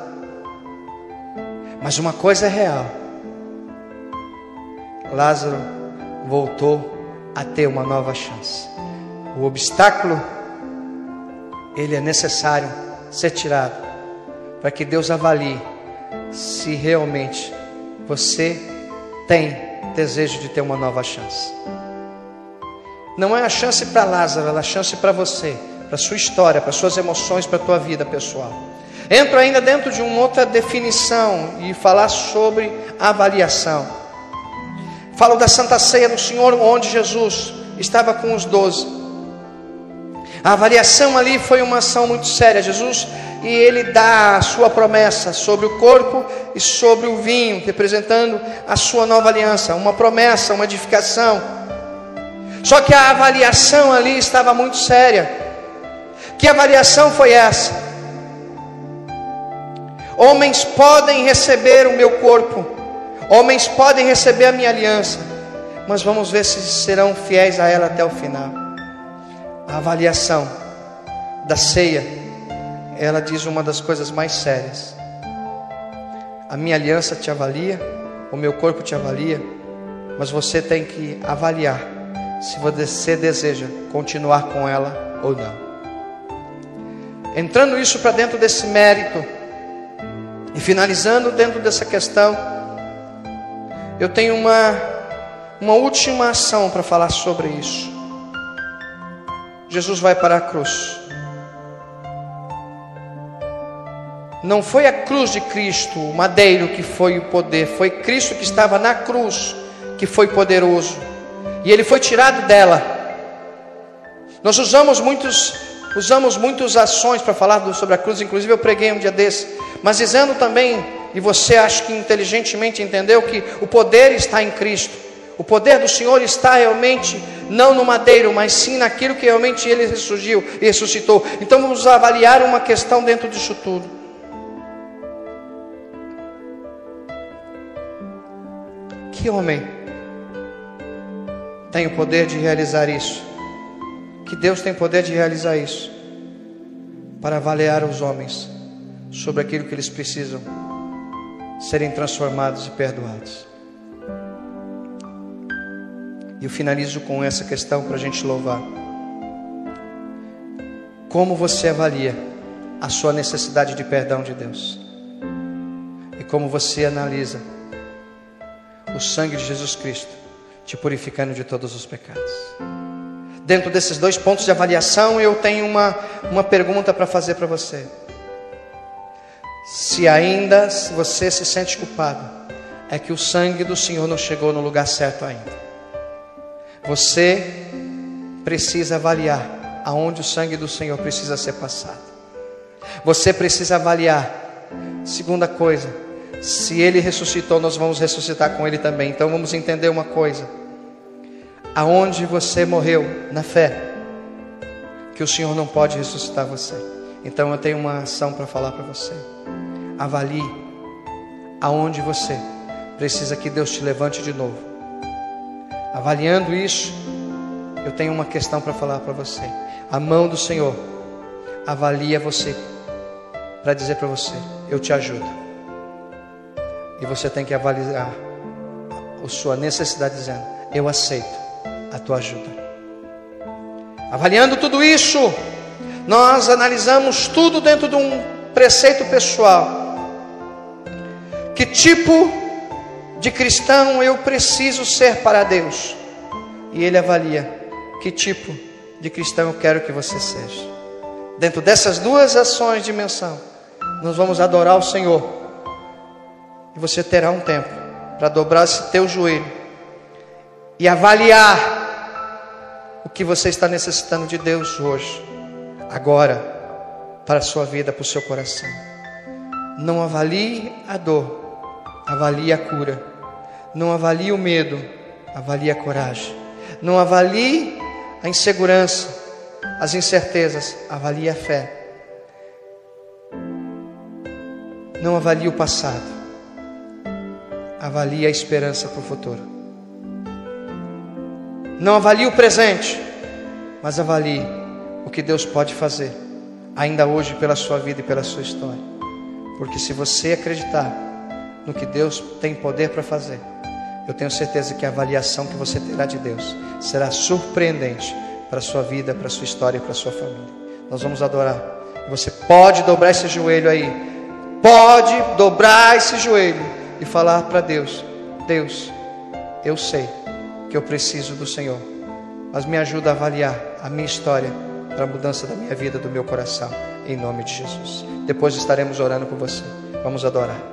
[SPEAKER 1] Mas uma coisa é real: Lázaro voltou a ter uma nova chance. O obstáculo, ele é necessário ser tirado para que Deus avalie se realmente você tem desejo de ter uma nova chance. Não é a chance para Lázaro, é a chance para você, para sua história, para suas emoções, para a tua vida pessoal. Entro ainda dentro de uma outra definição e falar sobre avaliação. Falo da Santa Ceia do Senhor, onde Jesus estava com os doze. A avaliação ali foi uma ação muito séria. Jesus e ele dá a sua promessa sobre o corpo e sobre o vinho, representando a sua nova aliança, uma promessa, uma edificação. Só que a avaliação ali estava muito séria. Que avaliação foi essa? Homens podem receber o meu corpo, homens podem receber a minha aliança, mas vamos ver se serão fiéis a ela até o final. A avaliação da ceia, ela diz uma das coisas mais sérias. A minha aliança te avalia, o meu corpo te avalia, mas você tem que avaliar se você deseja continuar com ela ou não. Entrando isso para dentro desse mérito, e finalizando dentro dessa questão, eu tenho uma uma última ação para falar sobre isso. Jesus vai para a cruz. Não foi a cruz de Cristo, o madeiro, que foi o poder, foi Cristo que estava na cruz que foi poderoso. E ele foi tirado dela. Nós usamos muitos usamos muitas ações para falar sobre a cruz, inclusive eu preguei um dia desse, mas dizendo também, e você acha que inteligentemente entendeu que o poder está em Cristo. O poder do Senhor está realmente não no madeiro, mas sim naquilo que realmente ele ressurgiu e ressuscitou. Então vamos avaliar uma questão dentro disso tudo. Que homem tem o poder de realizar isso? Que Deus tem poder de realizar isso para avaliar os homens sobre aquilo que eles precisam serem transformados e perdoados. E eu finalizo com essa questão para a gente louvar. Como você avalia a sua necessidade de perdão de Deus? E como você analisa o sangue de Jesus Cristo te purificando de todos os pecados? Dentro desses dois pontos de avaliação, eu tenho uma, uma pergunta para fazer para você. Se ainda você se sente culpado, é que o sangue do Senhor não chegou no lugar certo ainda. Você precisa avaliar aonde o sangue do Senhor precisa ser passado. Você precisa avaliar. Segunda coisa, se ele ressuscitou, nós vamos ressuscitar com ele também. Então vamos entender uma coisa. Aonde você morreu na fé, que o Senhor não pode ressuscitar você. Então eu tenho uma ação para falar para você. Avalie aonde você precisa que Deus te levante de novo Avaliando isso, eu tenho uma questão para falar para você. A mão do Senhor avalia você para dizer para você: Eu te ajudo. E você tem que avaliar a sua necessidade, dizendo: Eu aceito a tua ajuda. Avaliando tudo isso, nós analisamos tudo dentro de um preceito pessoal. Que tipo de cristão eu preciso ser para Deus? E ele avalia que tipo de cristão eu quero que você seja. Dentro dessas duas ações de menção, nós vamos adorar o Senhor. E você terá um tempo para dobrar esse teu joelho e avaliar o que você está necessitando de Deus hoje, agora, para a sua vida, para o seu coração. Não avalie a dor, avalie a cura. Não avalie o medo, avalie a coragem. Não avalie a insegurança, as incertezas, avalie a fé. Não avalie o passado, avalie a esperança para o futuro. Não avalie o presente, mas avalie o que Deus pode fazer, ainda hoje, pela sua vida e pela sua história. Porque se você acreditar no que Deus tem poder para fazer, eu tenho certeza que a avaliação que você terá de Deus será surpreendente para a sua vida, para a sua história e para a sua família. Nós vamos adorar. Você pode dobrar esse joelho aí. Pode dobrar esse joelho e falar para Deus: Deus, eu sei que eu preciso do Senhor, mas me ajuda a avaliar a minha história para a mudança da minha vida, do meu coração, em nome de Jesus. Depois estaremos orando por você. Vamos adorar.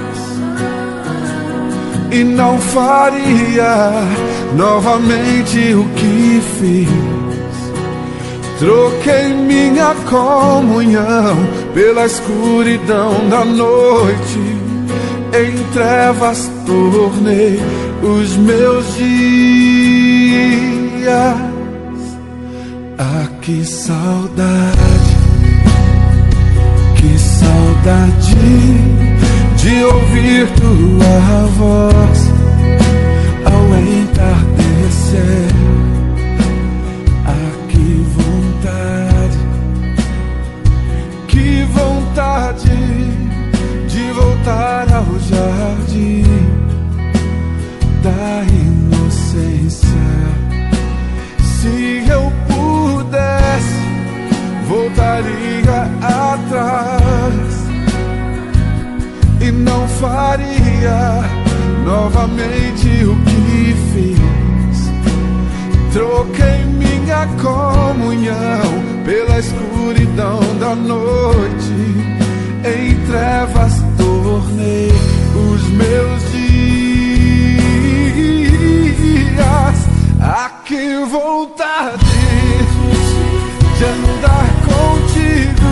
[SPEAKER 2] e não faria novamente o que fiz. Troquei minha comunhão pela escuridão da noite. Em trevas tornei os meus dias. Ah, que saudade, que saudade de ouvir tua voz faria novamente o que fiz. Troquei minha comunhão pela escuridão da noite. Em trevas tornei os meus dias. A que vontade de andar contigo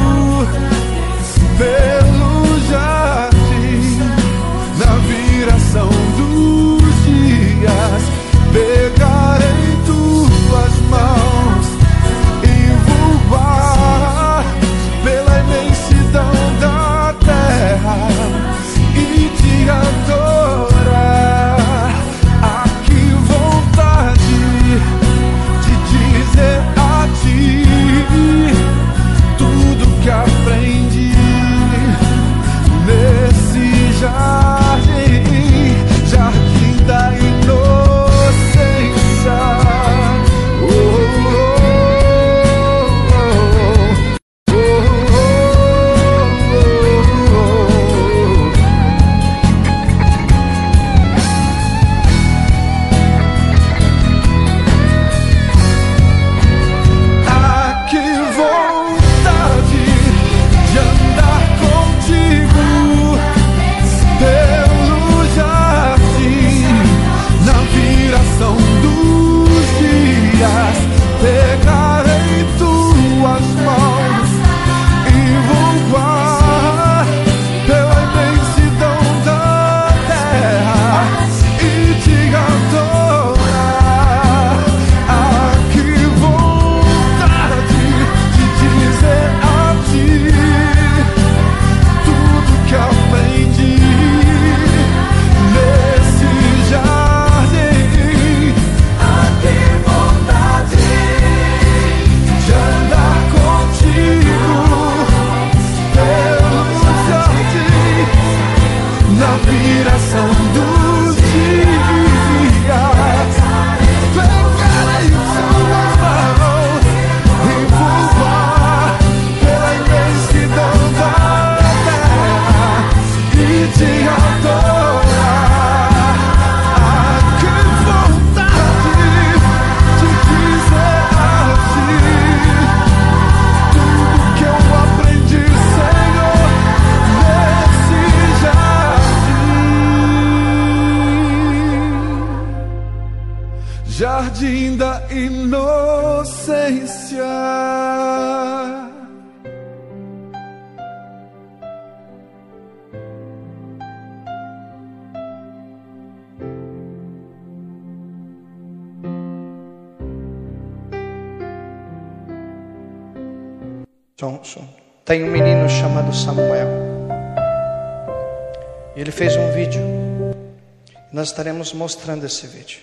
[SPEAKER 1] estaremos mostrando esse vídeo.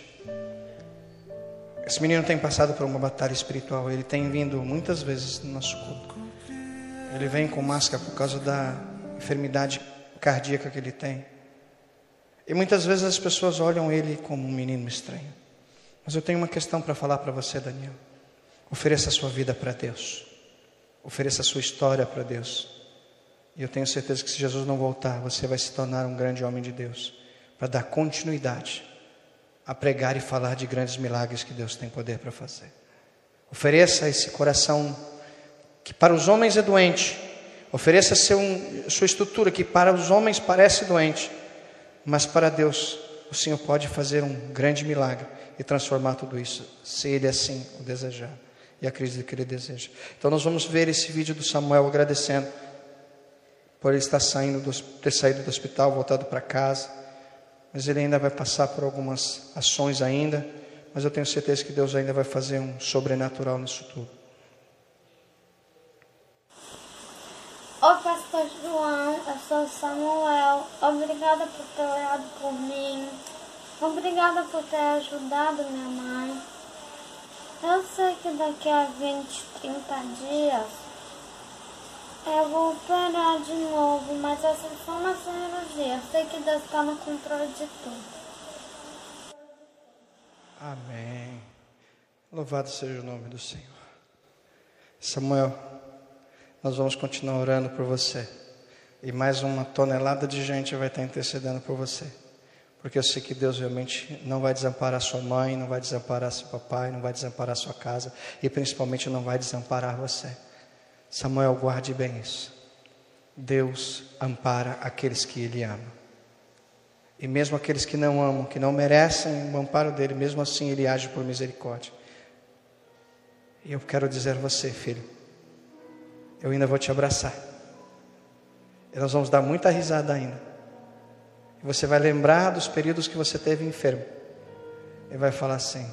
[SPEAKER 1] Esse menino tem passado por uma batalha espiritual. Ele tem vindo muitas vezes no nosso culto. Ele vem com máscara por causa da enfermidade cardíaca que ele tem. E muitas vezes as pessoas olham ele como um menino estranho. Mas eu tenho uma questão para falar para você, Daniel. Ofereça a sua vida para Deus. Ofereça a sua história para Deus. E eu tenho certeza que se Jesus não voltar, você vai se tornar um grande homem de Deus para dar continuidade a pregar e falar de grandes milagres que Deus tem poder para fazer. Ofereça esse coração que para os homens é doente. Ofereça seu, sua estrutura que para os homens parece doente, mas para Deus o Senhor pode fazer um grande milagre e transformar tudo isso, se Ele assim o desejar. e acredito que ele deseja. Então nós vamos ver esse vídeo do Samuel agradecendo por ele estar saindo do, ter saído do hospital, voltado para casa. Mas ele ainda vai passar por algumas ações ainda, mas eu tenho certeza que Deus ainda vai fazer um sobrenatural nisso tudo.
[SPEAKER 3] Oi, Pastor João, eu sou Samuel. Obrigada por ter orado por mim. Obrigada por ter ajudado minha mãe. Eu sei que daqui a 20, 30 dias eu vou operar de novo, mas essa foi uma cirurgia. Eu sei que Deus está no controle de tudo.
[SPEAKER 1] Amém. Louvado seja o nome do Senhor. Samuel, nós vamos continuar orando por você. E mais uma tonelada de gente vai estar intercedendo por você. Porque eu sei que Deus realmente não vai desamparar sua mãe, não vai desamparar seu papai, não vai desamparar sua casa e principalmente não vai desamparar você. Samuel, guarde bem isso. Deus ampara aqueles que Ele ama. E mesmo aqueles que não amam, que não merecem o amparo dele, mesmo assim Ele age por misericórdia. E eu quero dizer a você, filho, eu ainda vou te abraçar. E nós vamos dar muita risada ainda. E você vai lembrar dos períodos que você teve enfermo. E vai falar assim: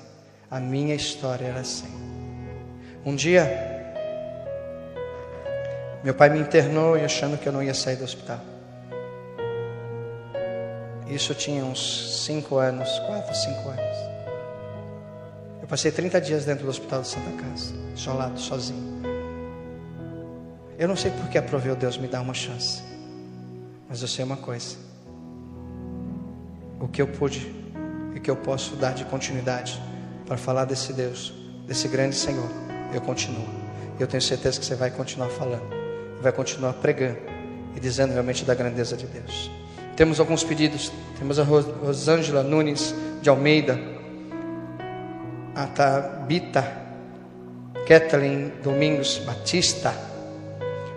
[SPEAKER 1] a minha história era assim. Um dia, meu pai me internou e achando que eu não ia sair do hospital. Isso tinha uns 5 anos, 4, 5 anos. Eu passei 30 dias dentro do hospital de Santa Casa, isolado, sozinho. Eu não sei porque aproveu Deus me dar uma chance, mas eu sei uma coisa: o que eu pude e que eu posso dar de continuidade para falar desse Deus, desse grande Senhor, eu continuo. Eu tenho certeza que você vai continuar falando, vai continuar pregando e dizendo realmente da grandeza de Deus. Temos alguns pedidos. Temos a Rosângela Nunes de Almeida, a Tabita, Kathleen Domingos Batista,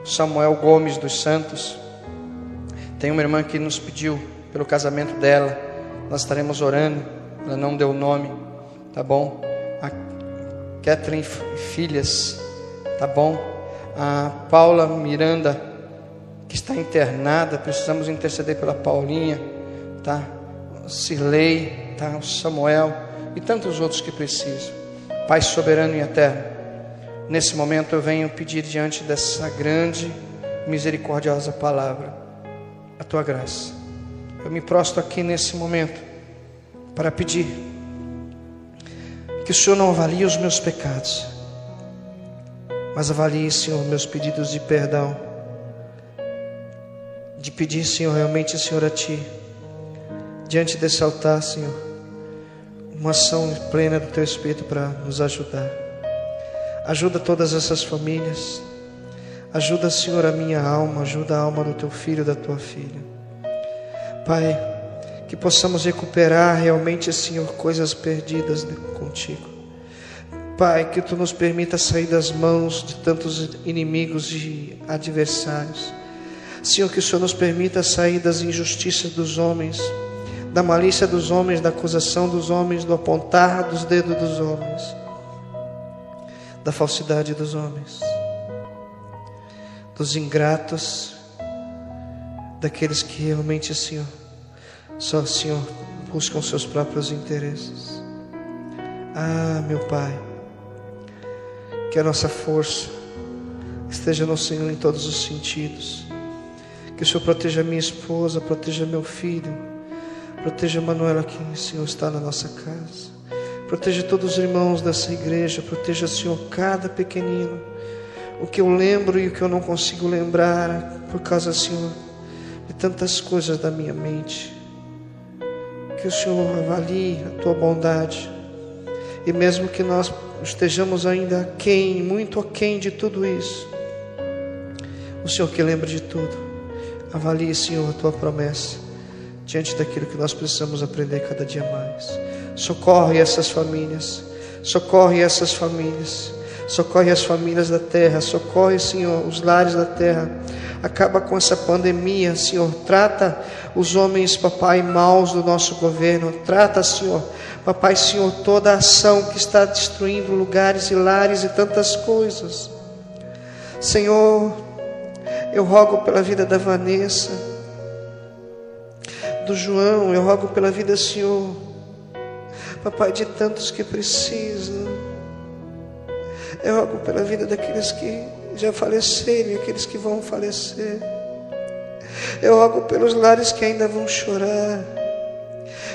[SPEAKER 1] Samuel Gomes dos Santos. Tem uma irmã que nos pediu pelo casamento dela. Nós estaremos orando. Ela não deu nome, tá bom? A Kathleen Filhas, tá bom? A Paula Miranda que está internada, precisamos interceder pela Paulinha, tá? Cirlei, tá? O Samuel e tantos outros que precisam. Pai soberano e eterno, nesse momento eu venho pedir diante dessa grande, misericordiosa palavra, a tua graça. Eu me prostro aqui nesse momento para pedir que o Senhor não avalie os meus pecados, mas avalie, Senhor, meus pedidos de perdão de pedir, Senhor, realmente, Senhor, a Ti, diante desse altar, Senhor, uma ação plena do Teu Espírito para nos ajudar. Ajuda todas essas famílias. Ajuda, Senhor, a minha alma, ajuda a alma do Teu filho, da Tua filha. Pai, que possamos recuperar realmente, Senhor, coisas perdidas contigo. Pai, que Tu nos permita sair das mãos de tantos inimigos e adversários Senhor, que o Senhor nos permita sair das injustiças dos homens, da malícia dos homens, da acusação dos homens, do apontar dos dedos dos homens, da falsidade dos homens, dos ingratos, daqueles que realmente, Senhor, só, Senhor, buscam seus próprios interesses. Ah, meu Pai, que a nossa força esteja no Senhor em todos os sentidos que o Senhor proteja minha esposa, proteja meu filho, proteja Manuela que o Senhor está na nossa casa. Proteja todos os irmãos dessa igreja, proteja, Senhor, cada pequenino. O que eu lembro e o que eu não consigo lembrar, por causa, Senhor, de tantas coisas da minha mente. Que o Senhor avalie a tua bondade. E mesmo que nós estejamos ainda aquém, muito aquém de tudo isso, o Senhor que lembra de tudo Avalie, Senhor, a tua promessa diante daquilo que nós precisamos aprender cada dia mais. Socorre essas famílias, socorre essas famílias, Socorre as famílias da terra, socorre, Senhor, os lares da terra. Acaba com essa pandemia, Senhor. Trata os homens, papai, maus do nosso governo. Trata, Senhor, papai, Senhor, toda ação que está destruindo lugares e lares e tantas coisas. Senhor, eu rogo pela vida da Vanessa, do João, eu rogo pela vida, Senhor, papai, de tantos que precisam. Eu rogo pela vida daqueles que já faleceram e aqueles que vão falecer. Eu rogo pelos lares que ainda vão chorar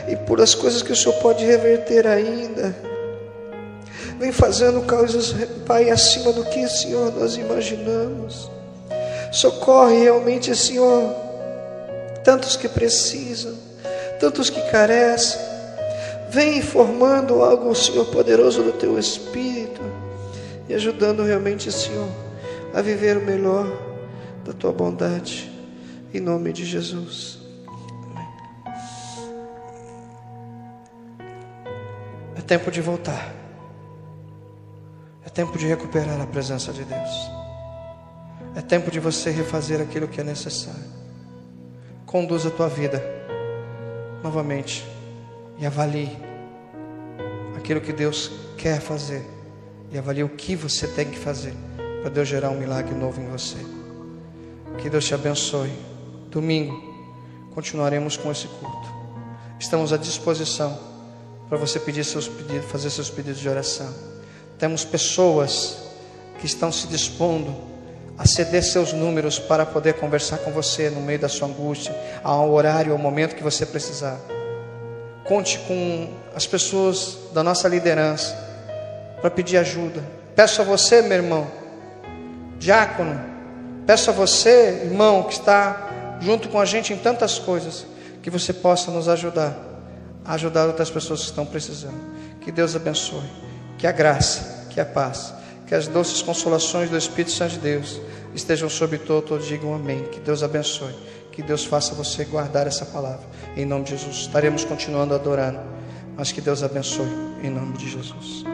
[SPEAKER 1] e por as coisas que o Senhor pode reverter ainda. Vem fazendo causas, Pai, acima do que, Senhor, nós imaginamos. Socorre realmente, Senhor, tantos que precisam, tantos que carecem. Vem formando algo, Senhor, poderoso do Teu Espírito e ajudando realmente, Senhor, a viver o melhor da Tua bondade. Em nome de Jesus. É tempo de voltar. É tempo de recuperar a presença de Deus. É tempo de você refazer aquilo que é necessário. Conduza a tua vida novamente e avalie aquilo que Deus quer fazer e avalie o que você tem que fazer para Deus gerar um milagre novo em você. Que Deus te abençoe. Domingo continuaremos com esse culto. Estamos à disposição para você pedir seus pedidos, fazer seus pedidos de oração. Temos pessoas que estão se dispondo a ceder seus números para poder conversar com você no meio da sua angústia, ao horário, ao momento que você precisar. Conte com as pessoas da nossa liderança para pedir ajuda. Peço a você, meu irmão, diácono, peço a você, irmão, que está junto com a gente em tantas coisas, que você possa nos ajudar ajudar outras pessoas que estão precisando. Que Deus abençoe, que a graça, que a paz, que as doces consolações do Espírito Santo de Deus estejam sobre todo, todos digam amém. Que Deus abençoe, que Deus faça você guardar essa palavra. Em nome de Jesus, estaremos continuando adorando, mas que Deus abençoe, em nome de Jesus.